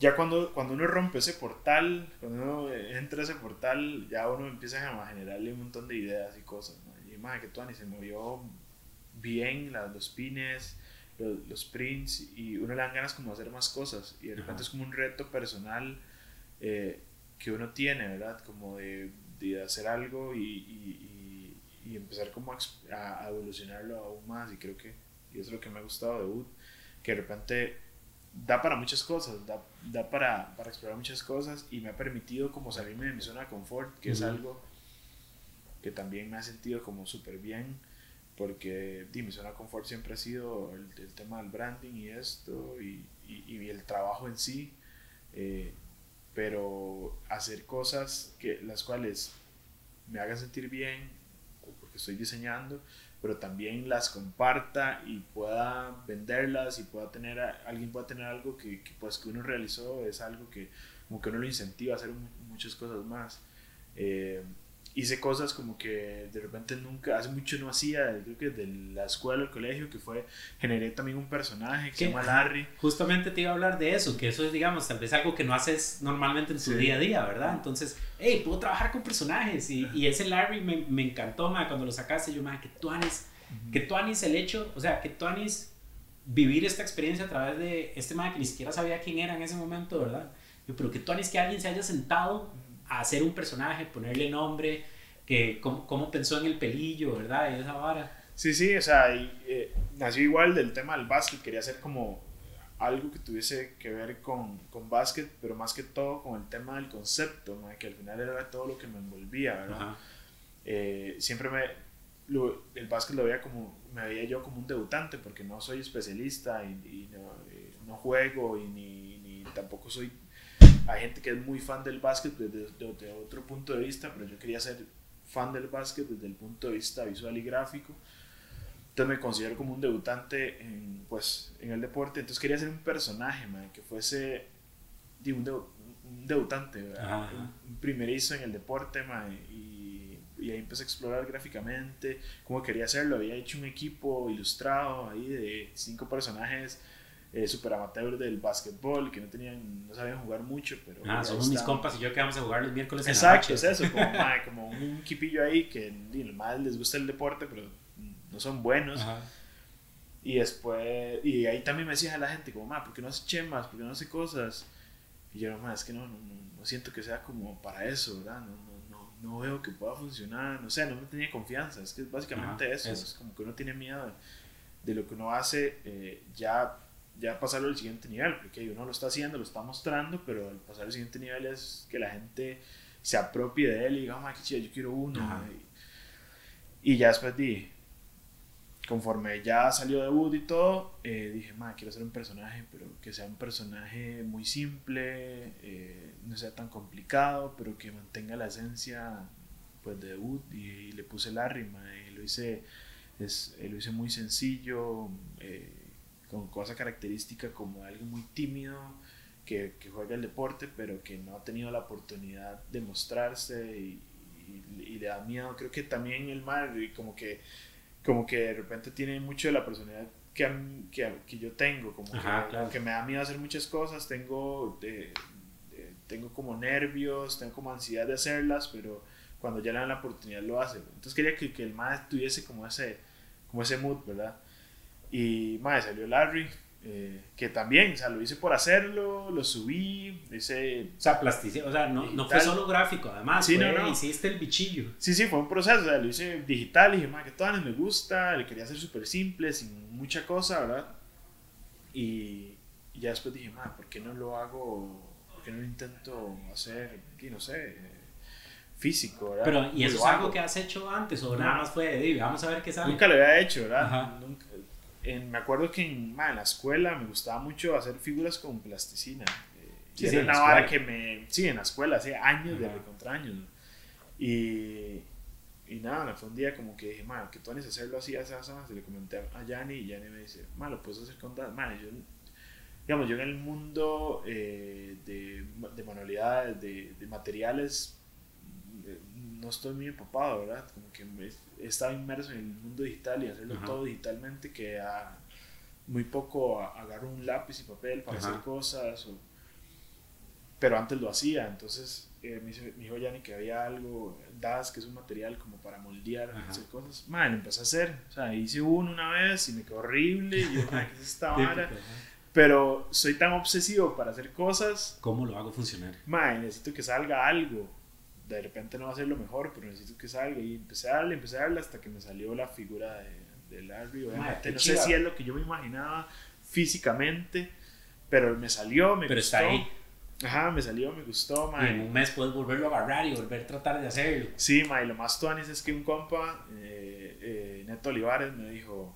ya cuando, cuando uno rompe ese portal, cuando uno entra a ese portal, ya uno empieza a generarle un montón de ideas y cosas. Y más que Tony se movió bien los pines, los, los, prints, y uno le dan ganas como de hacer más cosas. Y de repente es como un reto personal eh, que uno tiene, ¿verdad? Como de, de hacer algo y, y, y, empezar como a, a, evolucionarlo aún más. Y creo que y eso es lo que me ha gustado de Wood, que de repente da para muchas cosas, da, da para, para, explorar muchas cosas y me ha permitido como salirme de mi zona de confort, que es algo que también me ha sentido como súper bien, porque mi zona de confort siempre ha sido el, tema del branding y esto, y, y, el trabajo en sí, eh, pero hacer cosas que las cuales me hagan sentir bien, porque estoy diseñando, pero también las comparta y pueda venderlas y pueda tener, alguien pueda tener algo que, pues, que uno realizó, es algo que como que uno lo incentiva a hacer muchas cosas más. Eh, hice cosas como que de repente nunca, hace mucho no hacía, creo que de la escuela, el colegio, que fue, generé también un personaje que se llama Larry. Justamente te iba a hablar de eso, que eso es, digamos, tal vez algo que no haces normalmente en tu día a día, ¿verdad? Entonces, hey, puedo trabajar con personajes y, y ese Larry me, me encantó, cuando lo sacaste, yo, me que tú anes, que tú anes el hecho, o sea, que tú anes vivir esta experiencia a través de este man que ni siquiera sabía quién era en ese momento, ¿verdad? Yo, pero que tú anes que alguien se haya sentado a hacer un personaje, ponerle nombre, que cómo, cómo pensó en el pelillo, ¿verdad? Y esa vara. Sí, sí, o sea, y, eh, nació igual del tema del básquet, quería hacer como algo que tuviese que ver con, con básquet, pero más que todo con el tema del concepto, que al final era todo lo que me envolvía, ¿verdad? Eh, siempre me, el básquet lo veía como, me veía yo como un debutante, porque no soy especialista y, no, eh, no, juego y ni, ni tampoco soy hay gente que es muy fan del básquet desde, desde, otro punto de vista, pero yo quería ser fan del básquet desde el punto de vista visual y gráfico. Entonces me considero como un debutante en, pues, en el deporte. Entonces quería ser un personaje, que fuese un, un, debutante, un, primerizo en el deporte. y, y, ahí empecé a explorar gráficamente cómo quería hacerlo. Había hecho un equipo ilustrado ahí de cinco personajes eh, super amateurs del básquetbol, que no tenían, no sabían jugar mucho, pero... Ah, somos mis compas y yo que vamos a jugar los miércoles Exacto, en la es eso, como, como un equipillo ahí que más les gusta el deporte, pero no son buenos. Y después, y ahí también me decía la gente, como, ma, ¿por qué no hace chemas? ¿Por qué no hace cosas? Y yo, ma, es que no, no, no, siento que sea como para eso, ¿verdad? No, no, no, veo que pueda funcionar, no sé, no me tenía confianza, es que es básicamente eso, es como que uno tiene miedo de, lo que uno hace, eh, ya ya pasarlo al siguiente nivel, porque uno lo está haciendo, lo está mostrando, pero al pasar al siguiente nivel es que la gente se apropie de él y diga, qué chido, yo quiero uno. Y, ya después di, conforme ya salió debut y todo, eh, dije, ma, quiero ser un personaje, pero que sea un personaje muy simple, eh, no sea tan complicado, pero que mantenga la esencia pues, de debut. Y, le puse la rima, y lo hice, es, lo hice muy sencillo. Eh, con cosa característica como alguien muy tímido que, que, juega el deporte pero que no ha tenido la oportunidad de mostrarse y, y, le da miedo. Creo que también el mar como que como que de repente tiene mucho de la personalidad que, que, que yo tengo como que, me da miedo hacer muchas cosas tengo de, tengo como nervios tengo como ansiedad de hacerlas pero cuando ya le dan la oportunidad lo hace. Entonces quería que, que el mar tuviese como ese como ese mood verdad y más salió Larry, eh, que también, o sea, lo hice por hacerlo, lo subí, hice... O sea, plasticidad, o sea, no, no fue solo gráfico, además, sí, no, no. hiciste el bichillo. Sí, sí, fue un proceso, o sea, lo hice digital y dije, más que todas me gusta, le quería hacer súper simple, sin mucha cosa, ¿verdad? Y, ya después dije, más, ¿por qué no lo hago, por qué no lo intento hacer, y no sé, físico, ¿verdad? Pero, ¿y eso es algo que has hecho antes o nada más fue de, vamos a ver qué sale? Nunca lo había hecho, ¿verdad? Nunca, me acuerdo que en, la escuela me gustaba mucho hacer figuras con plasticina. Eh, sí, sí, una vara que me. Sí, en la escuela, hace años, de contra años. Y, y nada, fue un día como que dije, man, que tú haces hacerlo así, así, así. Se le comenté a Yanni y Yanni me dice, man, lo puedes hacer con. Man, yo, digamos, yo en el mundo eh, de, de, manualidades, de, de materiales, no estoy muy empapado, ¿verdad? Como que he estado inmerso en el mundo digital y hacerlo todo digitalmente que a, muy poco agarro un lápiz y papel para hacer cosas. pero antes lo hacía, entonces eh, me, dijo Yanni que había algo, DAS, que es un material como para moldear, hacer cosas. Man, lo empecé a hacer. O sea, hice uno una vez y me quedó horrible. Y yo, ¿qué es esta vara? Pero soy tan obsesivo para hacer cosas. ¿Cómo lo hago funcionar? Man, necesito que salga algo. De repente no va a ser lo mejor, pero necesito que salga. Y empecé a darle, empecé a darle hasta que me salió la figura de, de Larry. Obviamente, no sé si es lo que yo me imaginaba físicamente, pero me salió, me pero está ahí Ajá, me salió, me gustó, Y en un mes puedes volverlo a agarrar y volver a tratar de hacerlo. Sí, ma, y lo más tuanis es que un compa, eh, eh, Neto Olivares, me dijo,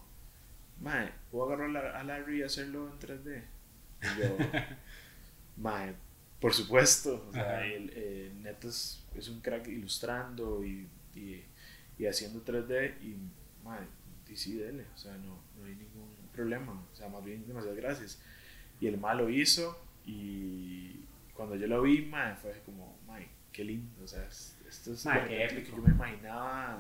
ma, ¿puedo agarrar a Larry y hacerlo en 3D? Y yo, ma, por supuesto. O sea, el, eh, Neto es, es, un crack ilustrando y, y, y haciendo 3D y, ma, y sí, dele, o sea, no, no hay ningún problema. O sea, más bien, demasiadas gracias. Y el mal lo hizo y cuando yo lo vi, mae, fue como, mae, qué lindo. O sea, esto es lo que yo me imaginaba,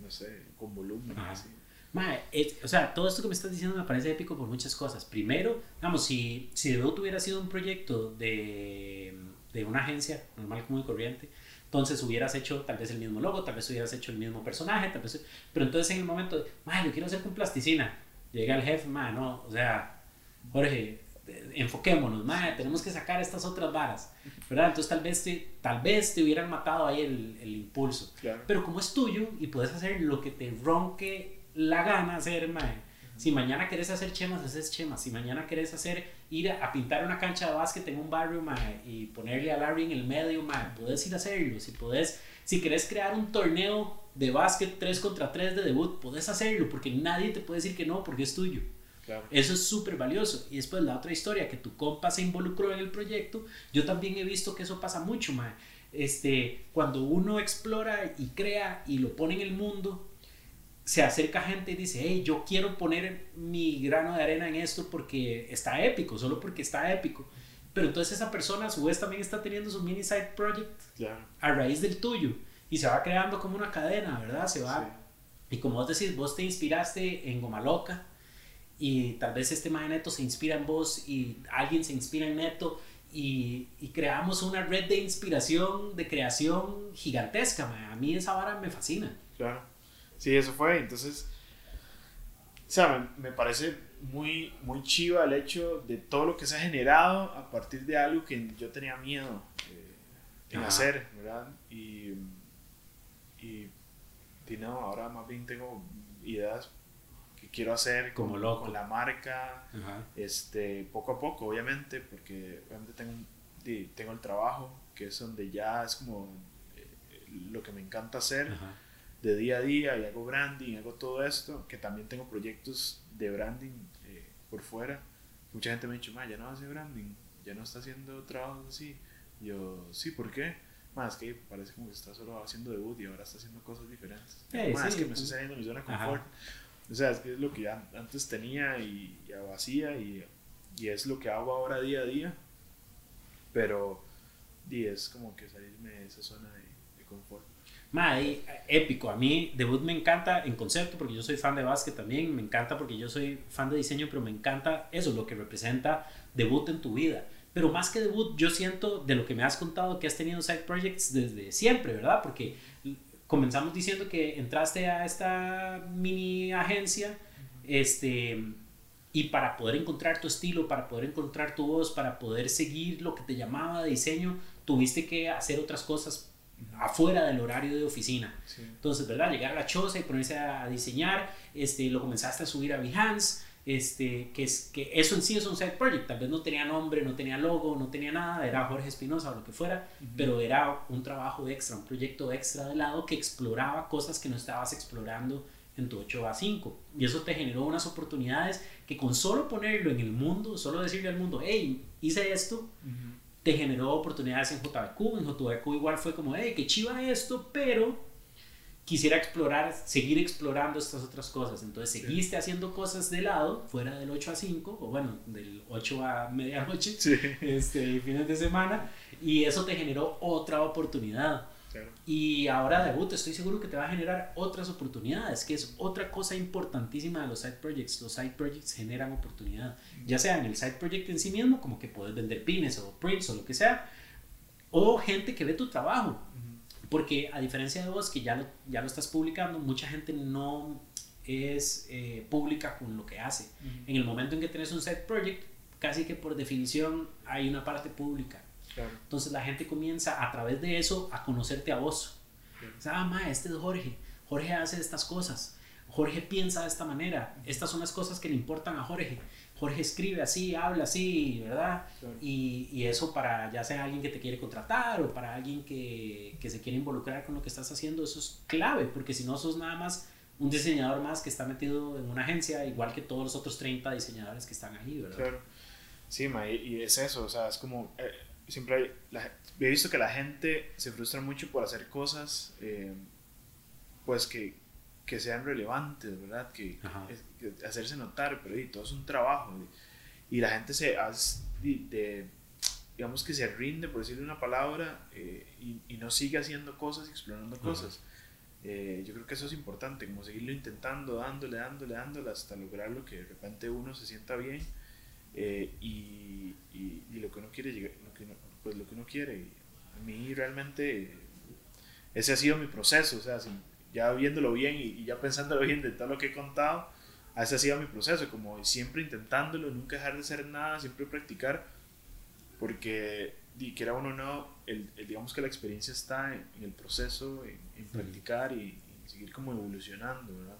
no sé, con volumen. Así. Mae, o sea, todo esto que me estás diciendo me parece épico por muchas cosas. Primero, vamos, si, si Debut hubiera sido un proyecto de, de una agencia normal, como y corriente, entonces hubieras hecho tal vez el mismo logo, tal vez hubieras hecho el mismo personaje, tal vez, pero entonces en el momento, mae, lo quiero hacer con plasticina. Llega el jefe, mae, no, o sea, Jorge, enfoquémonos, madre, tenemos que sacar estas otras varas, ¿verdad? Entonces tal vez te, tal vez te hubieran matado ahí el, el impulso. Pero como es tuyo y puedes hacer lo que te ronque la gana hacer, madre. Si mañana querés hacer chemas, haces chemas. Si mañana querés hacer, ir a, pintar una cancha de básquet en un barrio, madre, y ponerle a Larry en el medio, madre, puedes ir a hacerlo. Si podés, si querés crear un torneo de básquet 3 contra 3 de debut, puedes hacerlo, porque nadie te puede decir que no, porque es tuyo. Eso es súper valioso. Y después la otra historia, que tu compa se involucró en el proyecto, yo también he visto que eso pasa mucho, mae. Este, cuando uno explora y crea y lo pone en el mundo, se acerca gente y dice, hey, yo quiero poner mi grano de arena en esto porque está épico, solo porque está épico. Pero entonces esa persona a su vez también está teniendo su mini side project a raíz del tuyo y se va creando como una cadena, ¿verdad? Se va. Y como vos decís, vos te inspiraste en Goma Loca y tal vez este mae Neto se inspira en vos y alguien se inspira en Neto y, y creamos una red de inspiración, de creación gigantesca. A mí esa vara me fascina. Claro, sí, eso fue. Entonces, o sea, me, parece muy, muy chiva el hecho de todo lo que se ha generado a partir de algo que yo tenía miedo eh, en hacer, ¿verdad? Y, y, y no, ahora más bien tengo ideas quiero hacer como con, loco. con la marca, este, poco a poco, obviamente, porque obviamente tengo, tengo el trabajo, que es donde ya es como eh, lo que me encanta hacer de día a día, y hago branding, hago todo esto, que también tengo proyectos de branding eh, por fuera. Mucha gente me ha dicho, ya no hace branding, ya no está haciendo trabajos así. yo, sí, ¿por qué? Más que parece como que está solo haciendo debut y ahora está haciendo cosas diferentes. más que me estoy saliendo de mi zona de confort. O sea, es que es lo que ya antes tenía y ya vacía y, y, es lo que hago ahora día a día. Pero y es como que salirme de esa zona de, confort. Madre, épico. A mí debut me encanta en concepto porque yo soy fan de básquet también. Me encanta porque yo soy fan de diseño, pero me encanta eso, lo que representa debut en tu vida. Pero más que debut, yo siento de lo que me has contado que has tenido side projects desde siempre, ¿verdad? Porque comenzamos diciendo que entraste a esta mini agencia este, y para poder encontrar tu estilo, para poder encontrar tu voz, para poder seguir lo que te llamaba de diseño, tuviste que hacer otras cosas afuera del horario de oficina. Entonces, ¿verdad? Llegar a la choza y ponerse a diseñar, este, lo comenzaste a subir a Behance, este, que, es, que eso en sí es un side project, tal vez no tenía nombre, no tenía logo, no tenía nada, era Jorge Espinosa o lo que fuera, pero era un trabajo extra, un proyecto extra de lado que exploraba cosas que no estabas explorando en tu 8 a 5 y eso te generó unas oportunidades que con solo ponerlo en el mundo, solo decirle al mundo, hey, hice esto, te generó oportunidades en JBQ, en JBQ igual fue como, hey, qué chiva esto, pero quisiera explorar, seguir explorando estas otras cosas. Entonces seguiste haciendo cosas de lado, fuera del 8 a 5, o bueno, del 8 a medianoche, este, fines de semana, y eso te generó otra oportunidad. Y ahora debut, estoy seguro que te va a generar otras oportunidades, que es otra cosa importantísima de los side projects. Los side projects generan oportunidad, ya sea en el side project en sí mismo, como que puedes vender pines o prints o lo que sea, o gente que ve tu trabajo. Porque a diferencia de vos, que ya lo, ya lo estás publicando, mucha gente no es eh, pública con lo que hace. En el momento en que tienes un side project, casi que por definición hay una parte pública. Entonces la gente comienza a través de eso a conocerte a vos. ah, ma, este es Jorge. Jorge hace estas cosas. Jorge piensa de esta manera. Estas son las cosas que le importan a Jorge. Jorge escribe así, habla así, ¿verdad? Y, y, eso para ya sea alguien que te quiere contratar o para alguien que, que, se quiere involucrar con lo que estás haciendo, eso es clave, porque si no sos nada más un diseñador más que está metido en una agencia, igual que todos los otros 30 diseñadores que están ahí, ¿verdad? Claro. Sí, ma, y, es eso, o sea, es como... Eh, siempre he visto que la gente se frustra mucho por hacer cosas eh, pues que, que, sean relevantes, ¿verdad? Que, hacerse notar, pero y, todo es un trabajo. Y, la gente se hace, de, digamos que se rinde, por decirle una palabra, eh, y, no sigue haciendo cosas, explorando cosas. Eh, yo creo que eso es importante, como seguirlo intentando, dándole, dándole, dándole, hasta lograr lo que de repente uno se sienta bien y, y, lo que uno quiere llegar, pues lo que uno quiere. a mí realmente ese ha sido mi proceso, o sea, ya viéndolo bien y, ya pensándolo bien de todo lo que he contado, ese ha sido mi proceso, como siempre intentándolo, nunca dejar de hacer nada, siempre practicar, porque y quiera uno no, el, digamos que la experiencia está en, el proceso, en, practicar y, seguir como evolucionando, ¿verdad?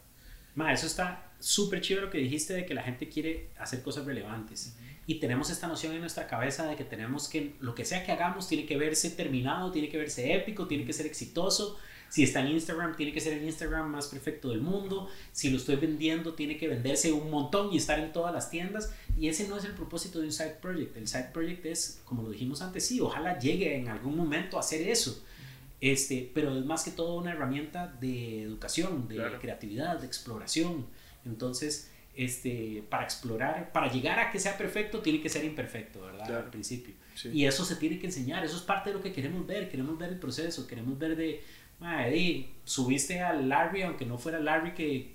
Ma, eso está súper chido lo que dijiste de que la gente quiere hacer cosas relevantes y tenemos esta noción en nuestra cabeza de que tenemos que, lo que sea que hagamos, tiene que verse terminado, tiene que verse épico, tiene que ser exitoso. Si está en Instagram, tiene que ser el Instagram más perfecto del mundo. Si lo estoy vendiendo, tiene que venderse un montón y estar en todas las tiendas. Y ese no es el propósito de un side project. El side project es, como lo dijimos antes, sí, ojalá llegue en algún momento a hacer eso. Este, pero es más que todo una herramienta de educación, de creatividad, de exploración. Entonces, este, para explorar, para llegar a que sea perfecto, tiene que ser imperfecto, ¿verdad? Al principio. Y eso se tiene que enseñar, eso es parte de lo que queremos ver, queremos ver el proceso, queremos ver de, subiste al Larry, aunque no fuera Larry que,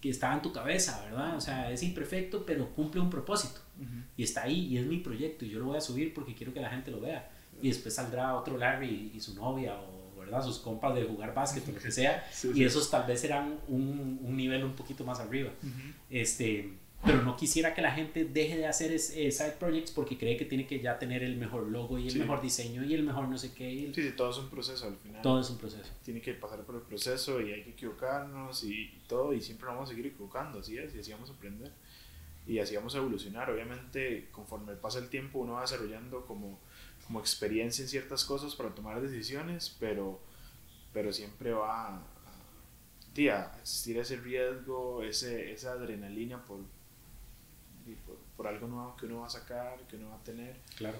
que, estaba en tu cabeza, ¿verdad? O sea, es imperfecto, pero cumple un propósito. Y está ahí, y es mi proyecto, y yo lo voy a subir porque quiero que la gente lo vea. Y después saldrá otro Larry y su novia o sus compas de jugar básquet o lo que sea, y esos tal vez serán un, un, nivel un poquito más arriba. este, pero no quisiera que la gente deje de hacer side projects porque cree que tiene que ya tener el mejor logo y el mejor diseño y el mejor no sé qué. Sí, todo es un proceso al final. Todo es un proceso. Tiene que pasar por el proceso y hay que equivocarnos y, todo y siempre vamos a seguir equivocando, así es, y así vamos a aprender y así vamos a evolucionar. Obviamente, conforme pasa el tiempo, uno va desarrollando como como experiencia en ciertas cosas para tomar decisiones, pero, pero siempre va a, a existir ese riesgo, ese, esa adrenalina por, por, algo nuevo que uno va a sacar, que uno va a tener. Claro.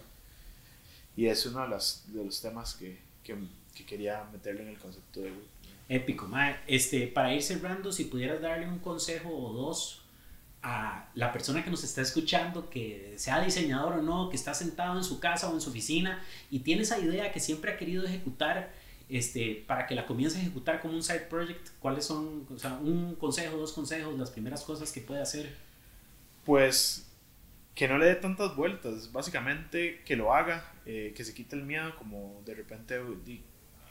Y es uno de los, de los temas que, que, que, quería meterle en el concepto de Épico, Este, para ir cerrando, si pudieras darle un consejo o dos a la persona que nos está escuchando, que sea diseñador o no, que está sentado en su casa o en su oficina y tiene esa idea que siempre ha querido ejecutar, este, para que la comience a ejecutar como un side project, ¿cuáles son, o sea, un consejo, dos consejos, las primeras cosas que puede hacer? Pues que no le dé tantas vueltas, básicamente que lo haga, eh, que se quite el miedo, como de repente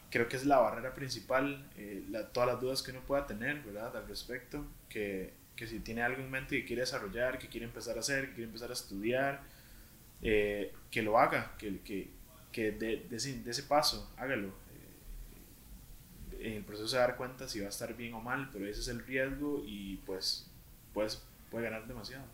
creo que es la barrera principal, eh, todas las dudas que uno pueda tener, ¿verdad? Al respecto, que que si tiene algo en mente que quiere desarrollar, que quiere empezar a hacer, que quiere empezar a estudiar, eh, que lo haga, que, que, que de, de, ese, de, ese, paso, hágalo. Eh, en el proceso se dar cuenta si va a estar bien o mal, pero ese es el riesgo y pues, pues puede ganar demasiado.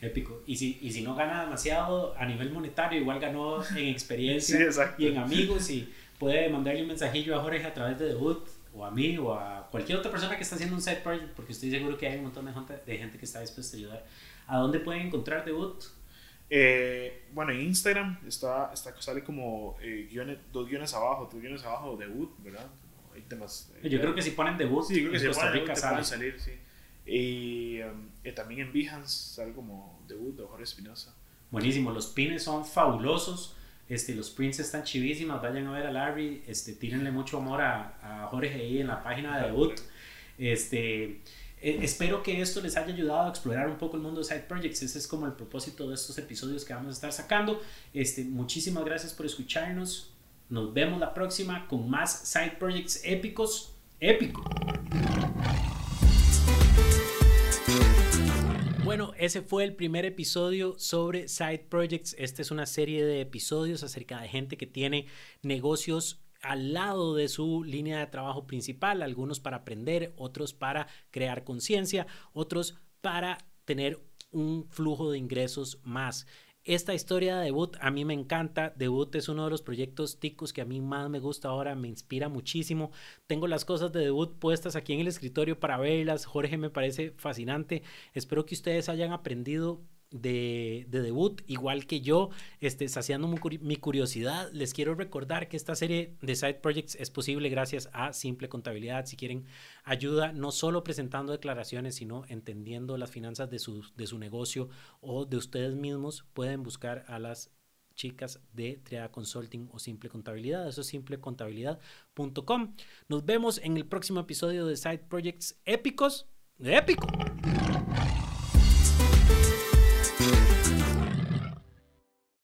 Épico. Y si, y si no gana demasiado a nivel monetario, igual ganó en experiencia y en amigos y puede mandarle un mensajillo a Jorge a través de debut o a mí o a cualquier otra persona que está haciendo un side project, porque estoy seguro que hay un montón de gente, de gente que está dispuesta a ayudar. ¿A dónde pueden encontrar Debut? Eh, bueno, en Instagram está, está sale como eh, guiones, dos guiones abajo, dos guiones abajo, Debut, ¿verdad? Hay temas. Eh, Yo creo que si ponen Debut, sí, creo que si Costa Rica sale. salir, sí. Y um, también en Behance sale como Debut de Jorge Espinosa. Buenísimo, los pines son fabulosos Este, los prints están chivísimas, vayan a ver a Larry, este, tírenle mucho amor a, a Jorge ahí en la página de debut. Este, eh, espero que esto les haya ayudado a explorar un poco el mundo de Side Projects. Ese es como el propósito de estos episodios que vamos a estar sacando. Este, muchísimas gracias por escucharnos. Nos vemos la próxima con más Side Projects épicos. Épico. Bueno, ese fue el primer episodio sobre Side Projects. Esta es una serie de episodios acerca de gente que tiene negocios al lado de su línea de trabajo principal, algunos para aprender, otros para crear conciencia, otros para tener un flujo de ingresos más. Esta historia de Debut a mí me encanta. Debut es uno de los proyectos ticos que a mí más me gusta ahora, me inspira muchísimo. Tengo las cosas de Debut puestas aquí en el escritorio para verlas. Jorge me parece fascinante. Espero que ustedes hayan aprendido de, debut, igual que yo, este, saciando mi curiosidad, les quiero recordar que esta serie de Side Projects es posible gracias a Simple Contabilidad. Si quieren ayuda, no solo presentando declaraciones, sino entendiendo las finanzas de su, de su negocio o de ustedes mismos, pueden buscar a las chicas de Triada Consulting o Simple Contabilidad. Eso es simplecontabilidad.com. Nos vemos en el próximo episodio de Side Projects épicos. ¡Épico!